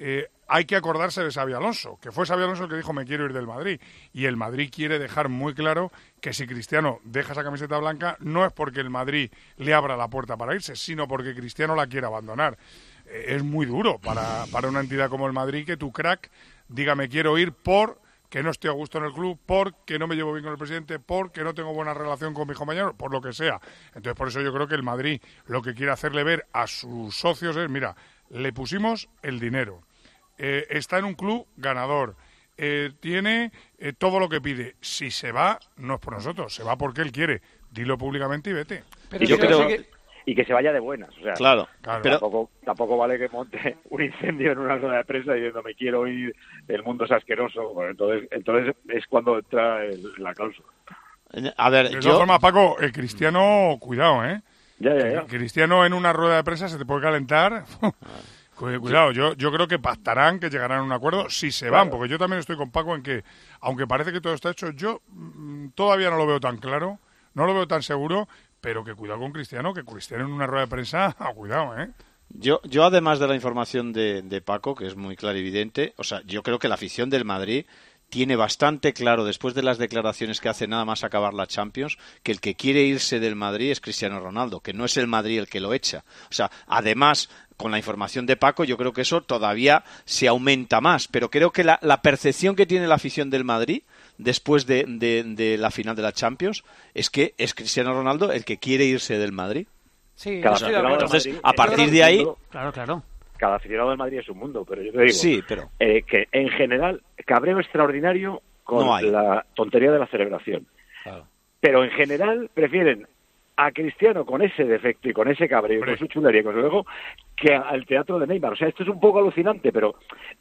eh, hay que acordarse de Xavi Alonso, que fue Xavi Alonso el que dijo me quiero ir del Madrid. Y el Madrid quiere dejar muy claro que si Cristiano deja esa camiseta blanca no es porque el Madrid le abra la puerta para irse, sino porque Cristiano la quiere abandonar. Eh, es muy duro para, para una entidad como el Madrid que tu crack diga me quiero ir por que no estoy a gusto en el club, porque no me llevo bien con el presidente, porque no tengo buena relación con mi compañero, por lo que sea. Entonces, por eso yo creo que el Madrid lo que quiere hacerle ver a sus socios es, mira, le pusimos el dinero, eh, está en un club ganador, eh, tiene eh, todo lo que pide. Si se va, no es por nosotros, se va porque él quiere. Dilo públicamente y vete. y, que se- y que se vaya de buenas. O sea, Claro, pero- tampoco, tampoco vale que monte un incendio en una rueda de prensa diciendo me quiero ir, el mundo es asqueroso. Bueno, entonces, entonces es cuando entra el- la cláusula. A ver, De yo... todas formas, Paco, el Cristiano, cuidado, ¿eh? Ya, ya, ya. Cristiano en una rueda de prensa se te puede calentar. Cu- Cuidado, yo, yo creo que pactarán, que llegarán a un acuerdo si se van, porque yo también estoy con Paco en que, aunque parece que todo está hecho, yo mm, todavía no lo veo tan claro, no lo veo tan seguro, pero que cuidado con Cristiano, que Cristiano en una rueda de prensa, ah, cuidado, ¿eh? Yo, yo además de la información de, de Paco, que es muy evidente, o sea, yo creo que la afición del Madrid tiene bastante claro, después de las declaraciones que hace nada más acabar la Champions, que el que quiere irse del Madrid es Cristiano Ronaldo, que no es el Madrid el que lo echa. O sea, además, con la información de Paco, yo creo que eso todavía se aumenta más, pero creo que la, la percepción que tiene la afición del Madrid después de, de- de la final de la Champions es que es Cristiano Ronaldo el que quiere irse del Madrid. Sí, Cada O sea, aficionado del entonces, Madrid a partir de ahí. Claro, claro. Cada aficionado del Madrid es un mundo, pero yo te digo Sí, pero- eh, que en general cabreo extraordinario con No la tontería de la celebración. Pero en general prefieren a Cristiano con ese defecto y con ese cabreo, y con su chulería, y con su ego, que al teatro de Neymar. O sea, esto es un poco alucinante, pero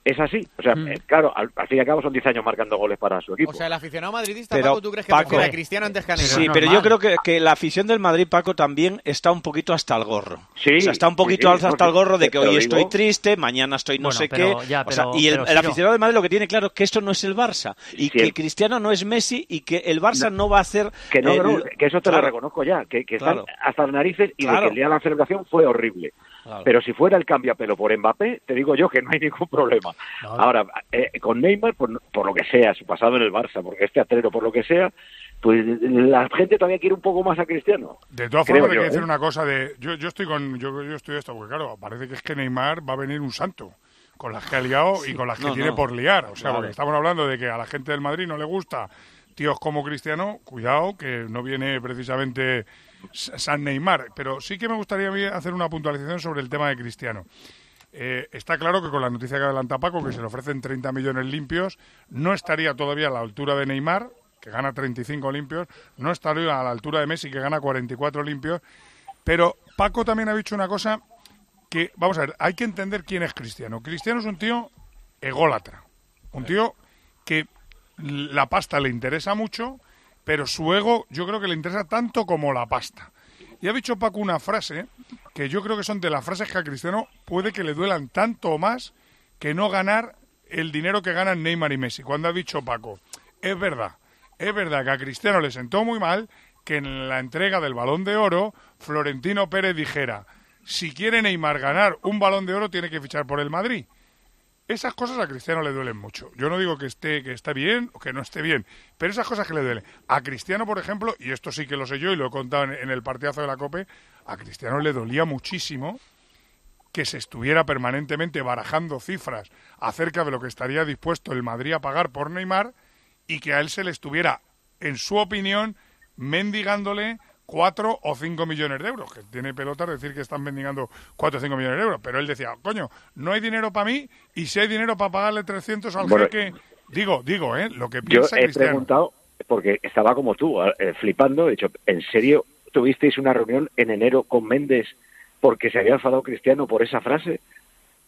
es así. O sea, eh, claro, al, al fin y al cabo son 10 años marcando goles para su equipo. O sea, el aficionado madridista, Pero, Paco, ¿tú crees que Paco- prefiere a Cristiano antes que a Neymar? Sí, pero yo creo que, que la afición del Madrid, Paco, también está un poquito hasta el gorro. Sí, o sea, está un poquito sí, alza no, hasta el gorro de que hoy digo. estoy triste, mañana estoy no Bueno, sé pero qué. ya, O sea, pero- y el, pero, el Ciro- aficionado del Madrid lo que tiene claro es que esto no es el Barça y que Cristiano no es Messi y que el Barça no, va a hacer. Que no, eh, que no, que eso te claro. lo reconozco ya, que, que Claro. están hasta las narices y de Claro. que el día de la celebración fue horrible. Claro. Pero si fuera el cambio a pelo por Mbappé, te digo yo que no hay ningún problema. Ahora, eh, con Neymar, por, por lo que sea, su pasado en el Barça, porque es teatrero, por lo que sea, pues la gente todavía quiere un poco más a Cristiano. De todas Creo formas, hay yo, que decir ¿eh? una cosa de... Yo, yo estoy con yo, yo estoy esto, porque claro, parece que es que Neymar va a venir un santo con las que ha liado y con las que no, tiene no. por liar. O sea, Vale. porque estamos hablando de que a la gente del Madrid no le gusta tíos como Cristiano, cuidado, que no viene precisamente San Neymar. Pero sí que me gustaría hacer una puntualización sobre el tema de Cristiano. Eh, está claro que con la noticia que adelanta Paco, que se le ofrecen 30 millones limpios, no estaría todavía a la altura de Neymar, que gana 35 limpios, no estaría a la altura de Messi, que gana 44 limpios. Pero Paco también ha dicho una cosa que, vamos a ver, hay que entender quién es Cristiano. Cristiano es un tío ególatra, un tío que la pasta le interesa mucho, pero su ego yo creo que le interesa tanto como la pasta. Y ha dicho Paco una frase que yo creo que son de las frases que a Cristiano puede que le duelan tanto o más que no ganar el dinero que ganan Neymar y Messi. Cuando ha dicho Paco, es verdad, es verdad que a Cristiano le sentó muy mal que en la entrega del balón de oro Florentino Pérez dijera, si quiere Neymar ganar un balón de oro tiene que fichar por el Madrid. Esas cosas a Cristiano le duelen mucho. Yo no digo que esté que esté bien o que no esté bien, pero esas cosas que le duelen. A Cristiano, por ejemplo, y esto sí que lo sé yo y lo he contado en, en el partidazo de la COPE, a Cristiano le dolía muchísimo que se estuviera permanentemente barajando cifras acerca de lo que estaría dispuesto el Madrid a pagar por Neymar y que a él se le estuviera, en su opinión, mendigándole cuatro o cinco millones de euros, que tiene pelota decir que están mendigando cuatro o cinco millones de euros, pero él decía, coño, no hay dinero para mí y si hay dinero para pagarle 300 al Bueno, jeque, digo, digo, ¿eh? Lo que Yo piensa he Cristiano. preguntado, porque estaba como tú, eh, flipando, he dicho, ¿en serio tuvisteis una reunión en enero con Méndez porque se había enfadado Cristiano por esa frase?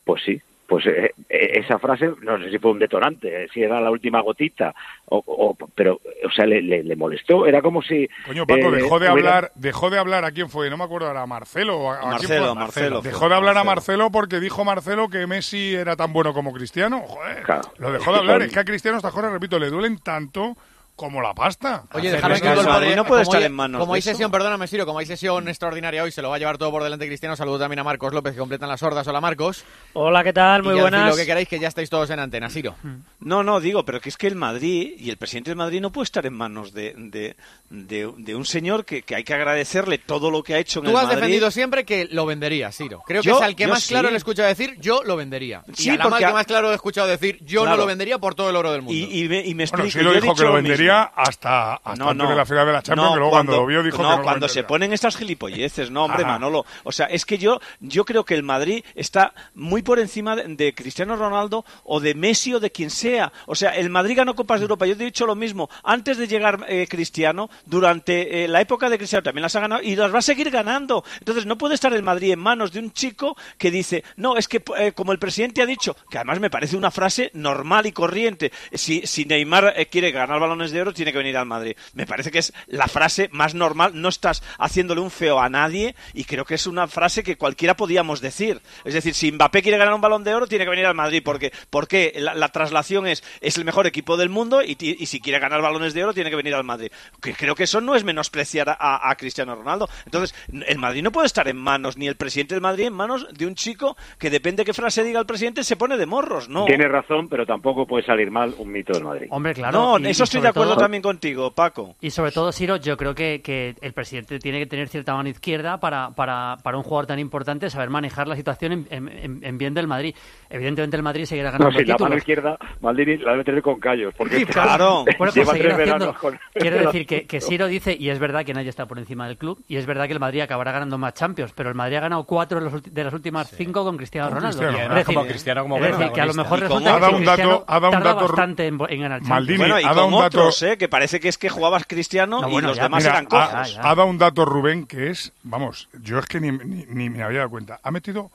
Pues sí, pues eh, eh, esa frase, no sé si fue un detonante, eh, si era la última gotita, o, o- pero, o sea, le, le- le molestó, era como si... Coño, Paco, eh, dejó de hablar, dejó de hablar a quién fue, no me acuerdo, era a Marcelo. o A, a quién Marcelo, fue? Marcelo fue, Dejó de hablar a Marcelo. Porque dijo Marcelo que Messi era tan bueno como Cristiano. Joder, Claro. lo dejó de hablar. Es que a Cristiano estas cosas, repito, le duelen tanto como la pasta. Oye, eso- que incorpore- no puede estar en manos Como hay sesión, perdóname, Siro, como hay sesión extraordinaria hoy, se lo va a llevar todo por delante Cristiano. Saludo también a Marcos López, que completan las hordas. Hola, Marcos. Hola, ¿qué tal? Muy y buenas. lo que queráis, que ya estáis todos en antena, Siro. No, no, digo, pero que es que el Madrid y el presidente del Madrid no puede estar en manos de, de, de- de un señor que, que hay que agradecerle todo lo que ha hecho en Tú el has Madrid. defendido siempre que lo vendería, Siro. Creo que es al que más claro le he escuchado decir, yo lo vendería. Sí, y a la porque mal a- que más claro le he escuchado decir, yo no lo vendería por todo el oro del mundo. Y, y me, y me Bueno, explico. sí lo yo he dijo que lo mismo. Hasta, hasta No, antes no. de la final de la Champions, No, que luego cuando, lo vio dijo no, que no lo cuando se ponen estas gilipolleces, no, hombre, Ajá. Manolo. O sea, es que yo, yo creo que el Madrid está muy por encima de, de Cristiano Ronaldo o de Messi o de quien sea. O sea, el Madrid ganó Copas de Europa. Yo te he dicho lo mismo. Antes de llegar eh, Cristiano, durante eh, la época de Cristiano también las ha ganado y las va a seguir ganando. Entonces, no puede estar el Madrid en manos de un chico que dice, no, es que eh, como el presidente ha dicho, que además me parece una frase normal y corriente, si, si Neymar quiere ganar balones de oro, tiene que venir al Madrid. Me parece que es la frase más normal, no estás haciéndole un feo a nadie y creo que es una frase que cualquiera podíamos decir. Es decir, si Mbappé quiere ganar un balón de oro, tiene que venir al Madrid, porque, porque la, la traslación es, es el mejor equipo del mundo y, si quiere ganar balones de oro, tiene que venir al Madrid. Que creo que eso no es menospreciar a, Cristiano Ronaldo. Entonces, el Madrid no puede estar en manos, ni el presidente del Madrid en manos de un chico que depende qué frase diga el presidente, se pone de morros, ¿no? Tienes razón, pero tampoco puede salir mal un mito del Madrid. Hombre, claro. No, y- eso y estoy de acuerdo todo- también contigo, Paco. Y sobre todo, Siro, yo creo que, que el presidente tiene que tener cierta mano izquierda para, para, para un jugador tan importante saber manejar la situación en, en- en- en bien del Madrid. Evidentemente el Madrid seguirá No, ganando si la mano títulos. izquierda, Maldini la debe tener con callos. Porque Sí, claro. Bueno, pues lleva tres haciendo- con... Quiero decir que, que Siro dice, y es verdad que nadie está por encima del club, y es verdad que el Madrid acabará ganando más Champions, pero el Madrid ha ganado cuatro de, los de las últimas cinco con Cristiano Con Ronaldo. Cristiano. Es decir, como Cristiano como es decir, que a lo mejor resulta como- Ha dado que un dato- Cristiano ha dado un dato- bastante en, en ganar Champions. Maldini, bueno, ha dado un dato- otros, ¿eh? que parece que es que jugabas Cristiano No, y bueno, los ya, demás Mira, eran cojos. ha, ha dado un dato Rubén que es, vamos, yo es que ni, ni, ni me había dado cuenta. Ha metido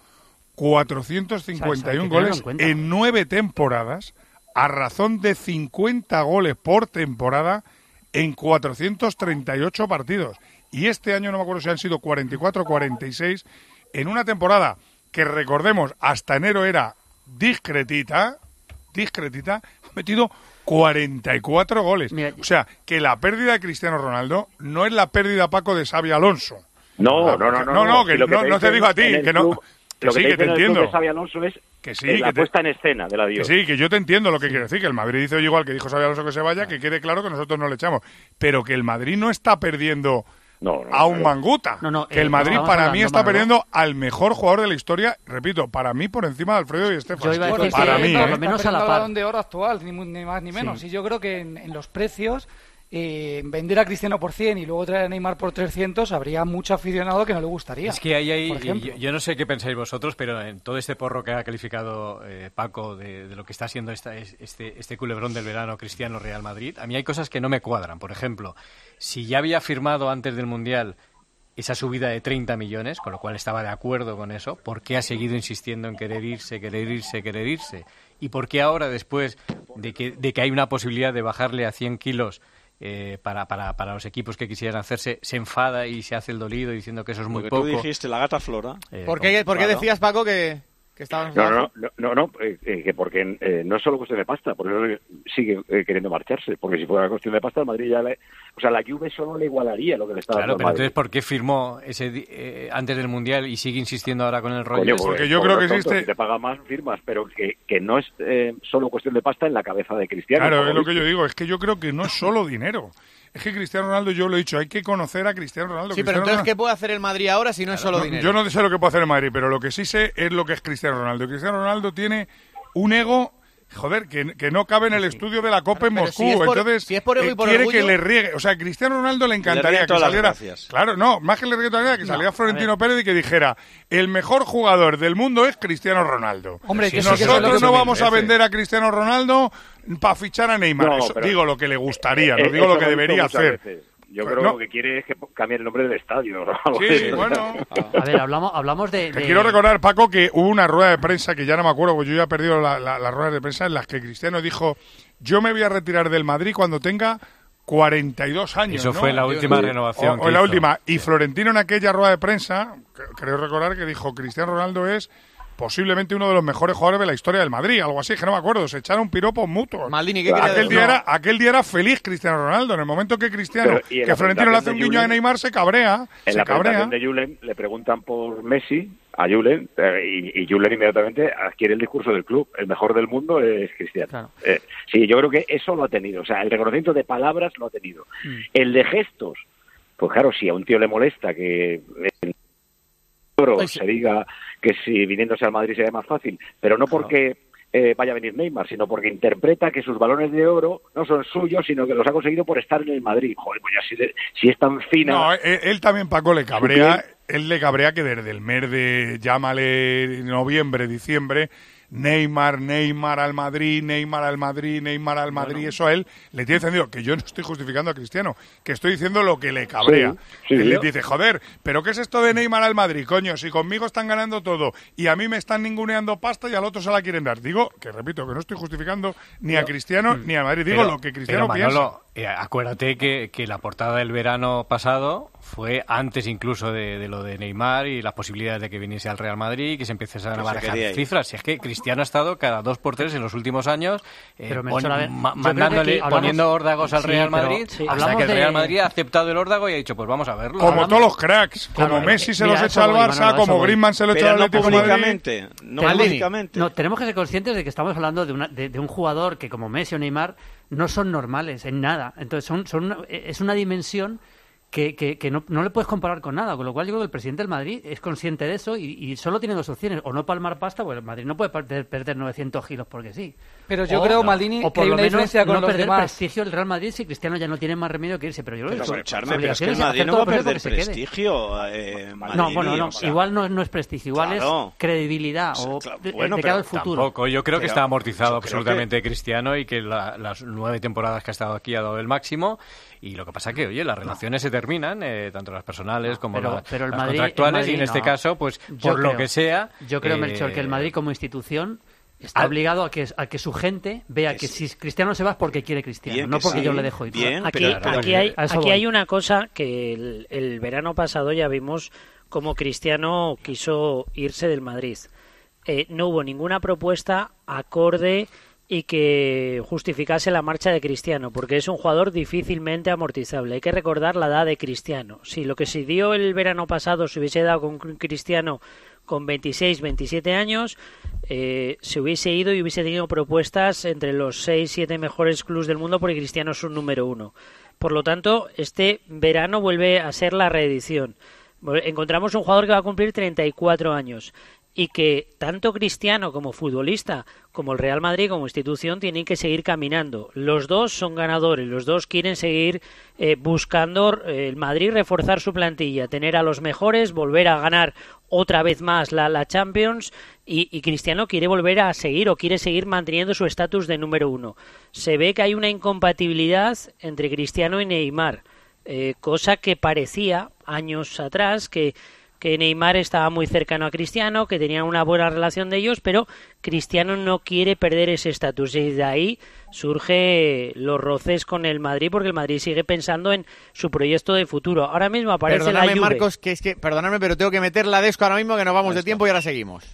451 O sea, hay que goles en en nueve temporadas, a razón de 50 goles por temporada en 438 partidos. Y este año no me acuerdo si han sido 44 o 46 en una temporada que recordemos hasta enero era discretita, discretita, ha metido 44 goles. o sea, que la pérdida de Cristiano Ronaldo no es la pérdida, Paco, de Xavi Alonso. No, no, no, no. No, no, que no, te no te dicen digo a ti, que no. club- que lo sí, que te que te entiendo. de Xavi Alonso es Que sí, que la te- puesta en escena de la Que Dios. sí, que yo te entiendo lo que quiere decir, que el Madrid dice igual que dijo Xabi Alonso que se vaya, que quede claro que nosotros no le echamos. Pero que el Madrid no está perdiendo a un manguta. No, no, que el eh, Madrid para mí está Manolo. perdiendo al mejor jugador de la historia, repito, para mí por encima de Alfredo y Estefan. Yo iba a decir para mí, por ¿eh? lo menos a la par. de oro actual, ni, más ni menos. Sí. Y yo creo que en, en los precios eh, vender a Cristiano por 100 y luego traer a Neymar por 300, habría mucho aficionado que no le gustaría. Es que ahí hay, ejemplo. yo, yo no sé qué pensáis vosotros, pero en todo este porro que ha calificado eh, Paco de, de lo que está siendo esta, es- este, este culebrón del verano Cristiano Real Madrid, a mí hay cosas que no me cuadran. Por ejemplo, si ya había firmado antes del Mundial esa subida de 30 millones, con lo cual estaba de acuerdo con eso, ¿por qué ha seguido insistiendo en querer irse, querer irse, querer irse? ¿Y por qué ahora, después de que, de que hay una posibilidad de bajarle a 100 kilos eh, para, para, para los equipos que quisieran hacerse, se enfada y se hace el dolido diciendo que eso es muy Lo que poco? tú dijiste, la gata flora. Eh, ¿Por qué, por qué decías, Paco, que, que No, no, no, no, no, eh, eh, que porque eh, no es solo cuestión de pasta, por eso sigue eh, queriendo marcharse, porque si fuera cuestión de pasta, el Madrid ya le, o sea, la Juve solo le igualaría lo que le está Claro, pero Madrid. entonces, ¿por qué firmó ese eh, antes del Mundial y sigue insistiendo ahora con el rollo? Coño, porque yo creo que existe... Si te paga más, firmas, pero que, que no es eh, solo cuestión de pasta en la cabeza de Cristiano. Claro, es lo que yo digo, es que yo creo que no es solo dinero. Es que Cristiano Ronaldo, yo lo he dicho, hay que conocer a Cristiano Ronaldo. Sí, pero entonces, Ronaldo- ¿qué puede hacer el Madrid ahora si no es solo No, dinero? Yo no sé lo que puede hacer el Madrid, pero lo que sí sé es lo que es Cristiano Ronaldo. Cristiano Ronaldo tiene un ego, joder, que, que no cabe en el estudio de la Copa en Moscú. si es por- Entonces, si es por ego y por quiere orgullo- que le riegue. O sea, a Cristiano Ronaldo le encantaría que saliera. Claro, no, más que le riegue gracias, que No, saliera a Florentino. Pérez y que dijera: el mejor jugador del mundo es Cristiano Ronaldo. Hombre, sí que Nosotros que no vamos a vender a Cristiano Ronaldo para fichar a Neymar. No, Eso pero- digo lo que le gustaría, no Eh, digo eso lo que debería hacer. veces. Yo Pues creo no. que lo que quiere es que cambie el nombre del estadio. ¿no? Sí, bueno. A ver, hablamos, hablamos de... Te de- quiero recordar, Paco, que hubo una rueda de prensa que ya no me acuerdo, porque yo ya he perdido la- la- las ruedas de prensa en las que Cristiano dijo: Yo me voy a retirar del Madrid cuando tenga 42 años. Eso ¿no? fue la última O- renovación O, que la hizo. última. Y Florentino en aquella rueda de prensa, cre- creo recordar que dijo: Cristiano Ronaldo es posiblemente uno de los mejores jugadores de la historia del Madrid, algo así, que no me acuerdo, se echaron piropos mutuos. Maldini, ¿qué quería aquel día, No. era, aquel día era feliz Cristiano Ronaldo, en el momento que Cristiano, Pero, que Florentino le hace un de guiño a Julen- Neymar, se cabrea, En se la cabrea. de Julen le preguntan por Messi a Julen eh, y, y Julen inmediatamente adquiere el discurso del club. El mejor del mundo es Cristiano. Eh, sí, yo creo que eso lo ha tenido. O sea, el reconocimiento de palabras lo ha tenido. El de gestos, pues claro, si a un tío le molesta que el oro se diga que si viniéndose al Madrid sería más fácil, pero no porque eh, vaya a venir Neymar, sino porque interpreta que sus balones de oro no son suyos, sino que los ha conseguido por estar en el Madrid. Joder, pues ya si, de- si es tan fina... No, él, él también, Paco, le cabrea, él le cabrea que desde el mes de, llámale noviembre, diciembre, Neymar, Neymar al Madrid, Neymar al Madrid, Neymar al Madrid, eso a él le tiene encendido. Que yo no estoy justificando a Cristiano, que estoy diciendo lo que le cabrea. Sí, sí, él le dice, joder, ¿pero qué es esto de Neymar al Madrid? Coño, si conmigo están ganando todo y a mí me están ninguneando pasta y al otro se la quieren dar. Digo, que repito, que no estoy justificando ni a Cristiano ni a Madrid. Digo Pero- lo que Cristiano pero, Manolo, piensa. Eh, acuérdate que, que la portada del verano pasado fue antes incluso de, de lo de Neymar y las posibilidades de que viniese al Real Madrid, que se empiezan Que a se barajar cifras. Si es que Cristiano ha estado cada dos por tres en los últimos años eh, Pero, pon- ma- mandándole, hablamos- poniendo órdagos al Sí, Real pero Madrid, sí, hasta que el Real Madrid ha aceptado el órdago y ha dicho, pues vamos a verlo. Como todos los cracks, como Claro, Messi eh, se mira, los echa al Barça, como. Griezmann se lo echa Pero al no Atlético Madrid. no Tenemos-. No, que ser conscientes de que estamos hablando de, una- de- de un jugador que como Messi o Neymar no son normales en nada. Entonces son, son una- es una dimensión que, que- que no, no le puedes comparar con nada. Con lo cual yo creo que el presidente del Madrid es consciente de eso y, y solo tiene dos opciones. O no palmar pasta, pues el Madrid no puede perder, perder 900 kilos porque sí. Pero yo O- creo, Maldini, o que por hay lo una menos con no perder demás. prestigio el Real Madrid si Cristiano ya no tiene más remedio que irse. Pero yo creo Pero, que pero, Charme, pero es que el Madrid no va a perder porque prestigio. Eh, No, bueno, no, o sea, igual no, no es prestigio, igual Claro. es credibilidad o de, Bueno, de pero cara al futuro. Tampoco. Yo creo que Pero- está amortizado absolutamente Cristiano y que la- las nueve temporadas que ha estado aquí ha dado el máximo. Y lo que pasa que, oye, las relaciones se terminan, eh, tanto las personales como pero, las, pero el las Madrid, contractuales. el y en este no. caso, pues, Yo por lo que sea... Yo creo, eh, Melchor, que el Madrid como institución está Ah. obligado a que, a que su gente vea que si Cristiano se va es porque quiere Cristiano, Bien, no que porque sí, yo le dejo ir. bien, Aquí, pero- pero- aquí, hay, aquí hay una cosa que el, el verano pasado ya vimos como Cristiano quiso irse del Madrid. Eh, no hubo ninguna propuesta acorde y que justificase la marcha de Cristiano, porque es un jugador difícilmente amortizable. Hay que recordar la edad de Cristiano. Si lo que se dio el verano pasado se hubiese dado con Cristiano con 26, 27 años, eh, se hubiese ido y hubiese tenido propuestas entre los 6, 7 mejores clubes del mundo porque Cristiano es un número uno. Por lo tanto, este verano vuelve a ser la reedición. Encontramos un jugador que va a cumplir 34 años y que tanto Cristiano como futbolista como el Real Madrid como institución tienen que seguir caminando. Los dos son ganadores, los dos quieren seguir eh, buscando eh, el Madrid reforzar su plantilla, tener a los mejores, volver a ganar otra vez más la, la Champions y, y Cristiano quiere volver a seguir o quiere seguir manteniendo su estatus de número uno. Se ve que hay una incompatibilidad entre Cristiano y Neymar, eh, cosa que parecía años atrás que que Neymar estaba muy cercano a Cristiano, que tenían una buena relación de ellos, pero Cristiano no quiere perder ese estatus y de ahí surge los roces con el Madrid porque el Madrid sigue pensando en su proyecto de futuro. Ahora mismo aparece Perdóname, la Juve. Marcos, que es que, perdóname, pero tengo que meter la desco ahora mismo que nos vamos de tiempo y ahora seguimos.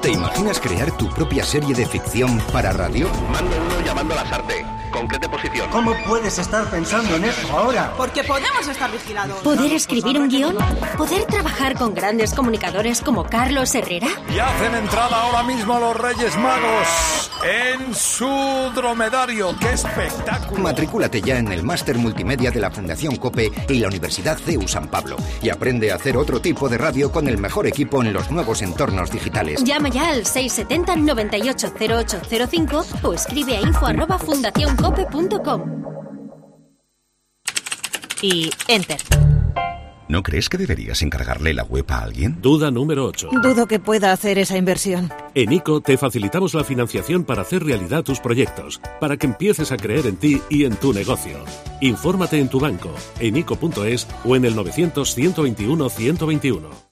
¿Te imaginas crear tu propia serie de ficción para radio? Mando uno llamando a la Sarte. Concrete posición. ¿Cómo puedes estar pensando en eso ahora? Porque podemos estar vigilados. ¿Poder escribir un guion? ¿Poder trabajar con grandes comunicadores como Carlos Herrera? Y hacen entrada ahora mismo los Reyes Magos en su dromedario. ¡Qué espectáculo! Matricúlate ya en el Máster Multimedia de la Fundación COPE y la Universidad CEU San Pablo y aprende a hacer otro tipo de radio con el mejor equipo en los nuevos entornos digitales. Llama ya al 670-980805 o escribe a info arroba Y enter. ¿No crees que deberías encargarle la web a alguien? Duda número 8. Dudo que pueda hacer esa inversión. En ICO te facilitamos la financiación para hacer realidad tus proyectos, para que empieces a creer en ti y en tu negocio. Infórmate en tu banco, en ICO.es o en el 900 121 121.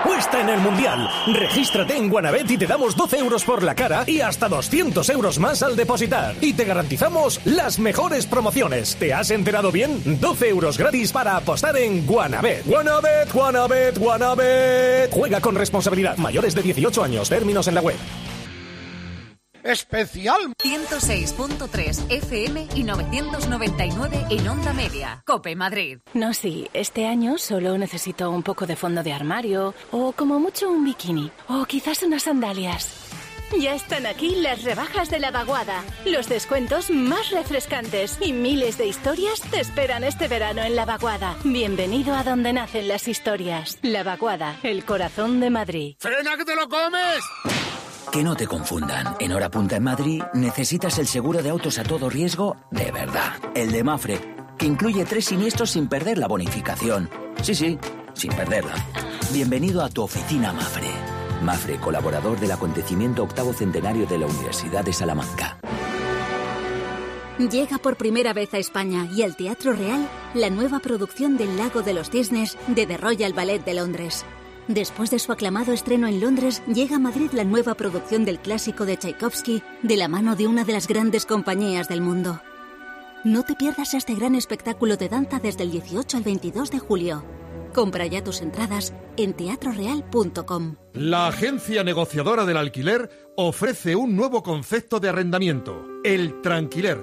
Apuesta en el Mundial. Regístrate en Guanabet y te damos 12 euros por la cara y hasta 200 euros más al depositar. Y te garantizamos las mejores promociones. ¿Te has enterado bien? 12 euros gratis para apostar en Guanabet. Guanabet, Guanabet, Guanabet. Juega con responsabilidad. Mayores de 18 años. Términos en la web. Especial 106.3 FM y 999 en onda media. Cope Madrid. No, sí, este año solo necesito un poco de fondo de armario, o como mucho un bikini, o quizás unas sandalias. Ya están aquí las rebajas de la vaguada, los descuentos más refrescantes y miles de historias te esperan este verano en la vaguada. Bienvenido a donde nacen las historias. La vaguada, el corazón de Madrid. ¡Frena que te lo comes! Que no te confundan. En hora punta en Madrid necesitas el seguro de autos a todo riesgo de verdad. El de Mafre, que incluye tres siniestros sin perder la bonificación. Sí, sí, sin perderla. Bienvenido a tu oficina Mafre. Mafre, colaborador del acontecimiento octavo centenario de la Universidad de Salamanca. Llega por primera vez a España y al Teatro Real la nueva producción del Lago de los Cisnes de The Royal Ballet de Londres. Después de su aclamado estreno en Londres, llega a Madrid la nueva producción del clásico de Tchaikovsky de la mano de una de las grandes compañías del mundo. No te pierdas este gran espectáculo de danza desde el 18 al 22 de julio. Compra ya tus entradas en teatroreal.com. La agencia negociadora del alquiler ofrece un nuevo concepto de arrendamiento, el tranquiler,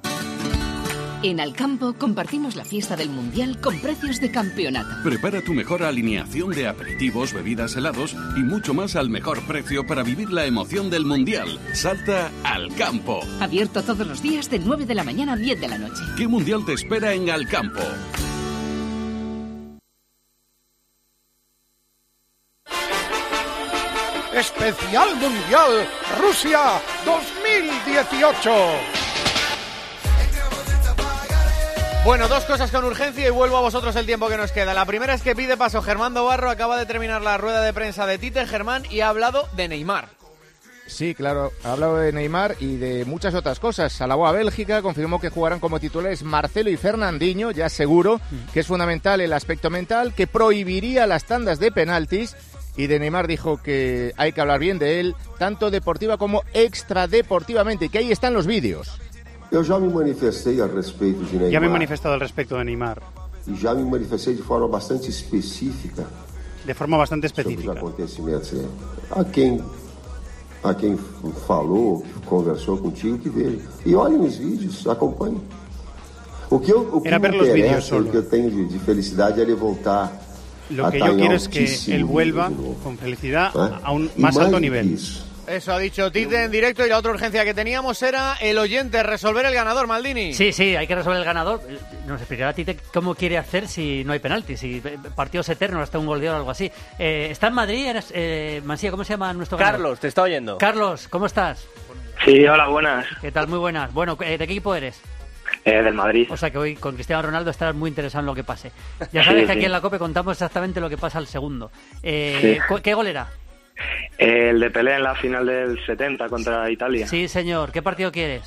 En Alcampo compartimos la fiesta del Mundial con precios de campeonato. Prepara tu mejor alineación de aperitivos, bebidas, helados y mucho más al mejor precio para vivir la emoción del Mundial. Salta al campo. Abierto todos los días de 9 de la mañana a 10 de la noche. ¿Qué Mundial te espera en Alcampo? Especial Mundial Rusia 2018. Bueno, dos cosas con urgencia y vuelvo a vosotros el tiempo que nos queda. La primera es que pide paso Germán Barro, acaba de terminar la rueda de prensa de Tite Germán y ha hablado de Neymar. Sí, claro. Ha hablado de Neymar y de muchas otras cosas. Alabó a Bélgica, confirmó que jugarán como titulares Marcelo y Fernandinho, ya seguro, que es fundamental el aspecto mental, que prohibiría las tandas de penaltis. Y de Neymar dijo que hay que hablar bien de él, tanto deportiva como extradeportivamente, que ahí están los vídeos. Eu já me manifestei a respeito de Neymar. Ya me manifestado al respecto de Neymar. E já me manifestei de forma bastante específica. De forma bastante específica. Sobre os acontecimentos. Né? A quem a quem falou, conversou contigo, que veja. E olhem os vídeos, acompanhem. O que, eu, o que me interessa, o que eu tenho de, de felicidade é ele voltar Lo que yo quiero es que él vuelva con felicidad a un más alto nivel. Eso ha dicho Tite en directo y la otra urgencia que teníamos era el oyente, resolver el ganador, Maldini. Sí, sí, hay que resolver el ganador. Nos explicará Tite cómo quiere hacer si no hay penalti, si partidos eternos, hasta un gol de oro o algo así. Eh, ¿Está en Madrid? Eres, eh, Mansilla, ¿cómo se llama nuestro ganador? Carlos, te está oyendo. Carlos, ¿cómo estás? Sí, hola, buenas. ¿Qué tal? Muy buenas. Bueno, ¿de qué equipo eres? Eh, del Madrid. O sea que hoy con Cristiano Ronaldo estarás muy interesado en lo que pase. Ya sabes Sí, que aquí sí. en la COPE contamos exactamente lo que pasa al segundo. Eh, Sí. ¿Qué gol era? El de Pelé en la final del 70 contra Italia. Sí, señor. ¿Qué partido quieres?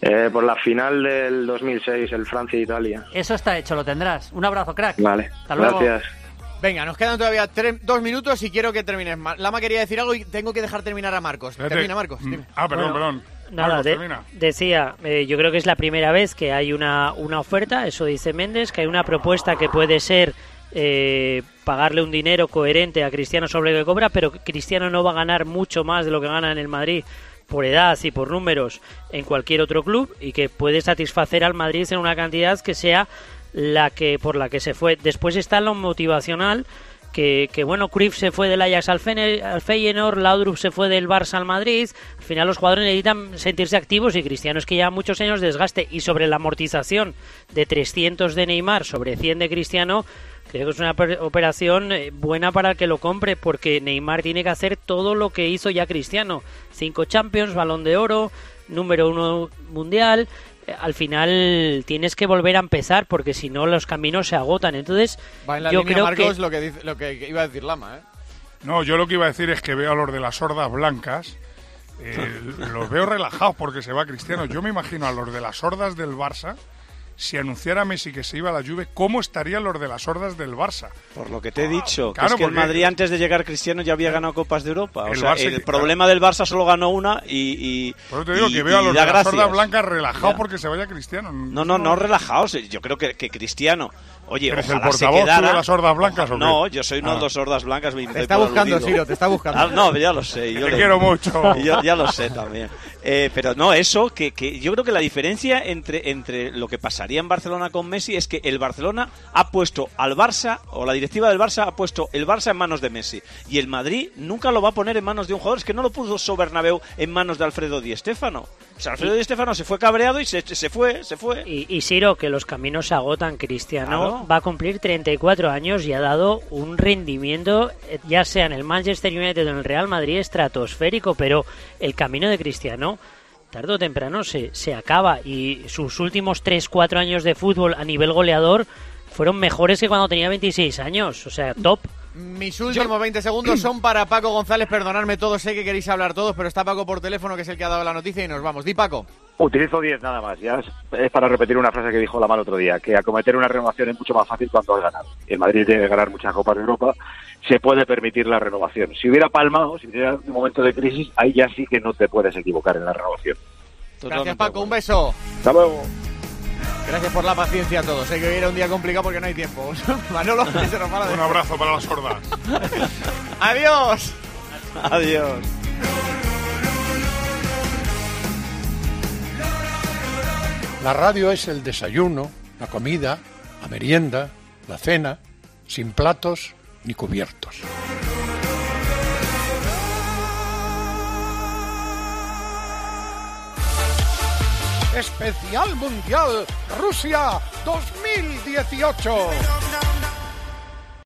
Eh, por la final del 2006, el Francia-Italia. Eso está hecho, lo tendrás. Un abrazo, crack. Vale, Hasta luego. gracias. Venga, nos quedan todavía tres- dos minutos y quiero que termines. Ma- Lama quería decir algo y tengo que dejar terminar a Marcos. Termina, Marcos. Mm. dime. Ah, perdón, Bueno, perdón. Nada, Marcos, de- termina. decía, eh, yo creo que es la primera vez que hay una, una oferta, eso dice Méndez, que hay una propuesta que puede ser eh, pagarle un dinero coherente a Cristiano sobre lo que cobra, pero Cristiano no va a ganar mucho más de lo que gana en el Madrid por edad y por números en cualquier otro club y que puede satisfacer al Madrid en una cantidad que sea la que por la que se fue. Después está lo motivacional que, bueno, Cruyff se fue del Ajax al, Feyenoord, Laudrup se fue del Barça al Madrid. Al final los jugadores necesitan sentirse activos y Cristiano es que lleva muchos años de desgaste. Y sobre la amortización de 300 de Neymar sobre 100 de Cristiano, creo que es una per- operación eh, buena para el que lo compre porque Neymar tiene que hacer todo lo que hizo ya Cristiano. Cinco Champions, Balón de Oro, número uno mundial. Eh, Al final tienes que volver a empezar porque si no los caminos se agotan. Entonces, Va en la yo línea, creo Marcos, que lo, que dice- lo que iba a decir Lama, ¿eh? No, yo lo que iba a decir es que veo a los de las hordas blancas, eh, los veo relajados porque se va Cristiano. Yo me imagino a los de las hordas del Barça, si anunciara Messi que se iba a la Juve, ¿cómo estarían los de las hordas del Barça? Por lo que te he dicho, que Claro, es que el Madrid antes de llegar Cristiano ya había ganado Copas de Europa. O El sea, Barça el que- problema del Barça solo ganó una y. y Por eso te digo y- que veo a los da de las gracias. hordas blancas relajados Ya. porque se vaya Cristiano. No, no, no relajados. Yo creo que, que Cristiano. Oye, ¿Eres el ojalá se portavoz quedara. de las hordas blancas o qué? No, yo soy uno Ah. de los hordas blancas. Me Te está buscando. Siro, te está buscando. Ah, no, ya lo sé. Yo Te le- quiero mucho. Yo, ya lo sé también. Eh, pero no, eso, que, que yo creo que la diferencia entre, entre lo que pasaría en Barcelona con Messi es que el Barcelona ha puesto al Barça, o la directiva del Barça ha puesto el Barça en manos de Messi. Y el Madrid nunca lo va a poner en manos de un jugador. Es que no lo puso Bernabéu en manos de Alfredo Di Stéfano. O sea, Alfredo Di Stéfano se fue cabreado y se, se fue, se fue. Y, y Siro, que los caminos se agotan, Cristiano Claro. va a cumplir 34 años y ha dado un rendimiento, eh, ya sea en el Manchester United o en el Real Madrid, estratosférico, pero el camino de Cristiano, tarde o temprano, se, se acaba y sus últimos 3-4 años de fútbol a nivel goleador fueron mejores que cuando tenía 26 años, o sea, top. Mis últimos 20 segundos son para Paco González. Perdonadme todos, sé que queréis hablar todos, pero está Paco por teléfono, que es el que ha dado la noticia, y nos vamos. Di, Paco. Utilizo 10 nada más. Ya es, es para repetir una frase que dijo la mano otro día, que acometer una renovación es mucho más fácil cuando has ganado. El Madrid tiene que ganar muchas Copas de Europa, se puede permitir la renovación. Si hubiera palmado, si hubiera un momento de crisis, ahí ya sí que no te puedes equivocar en la renovación. Gracias, Paco. Un beso. Hasta luego. Gracias por la paciencia a todos. Sé que hoy era un día complicado porque no hay tiempo. Manolo, que se nos va la Un abrazo para las hordas. Adiós. Adiós. La radio es el desayuno, la comida, la merienda, la cena, sin platos ni cubiertos. Especial Mundial Rusia 2018.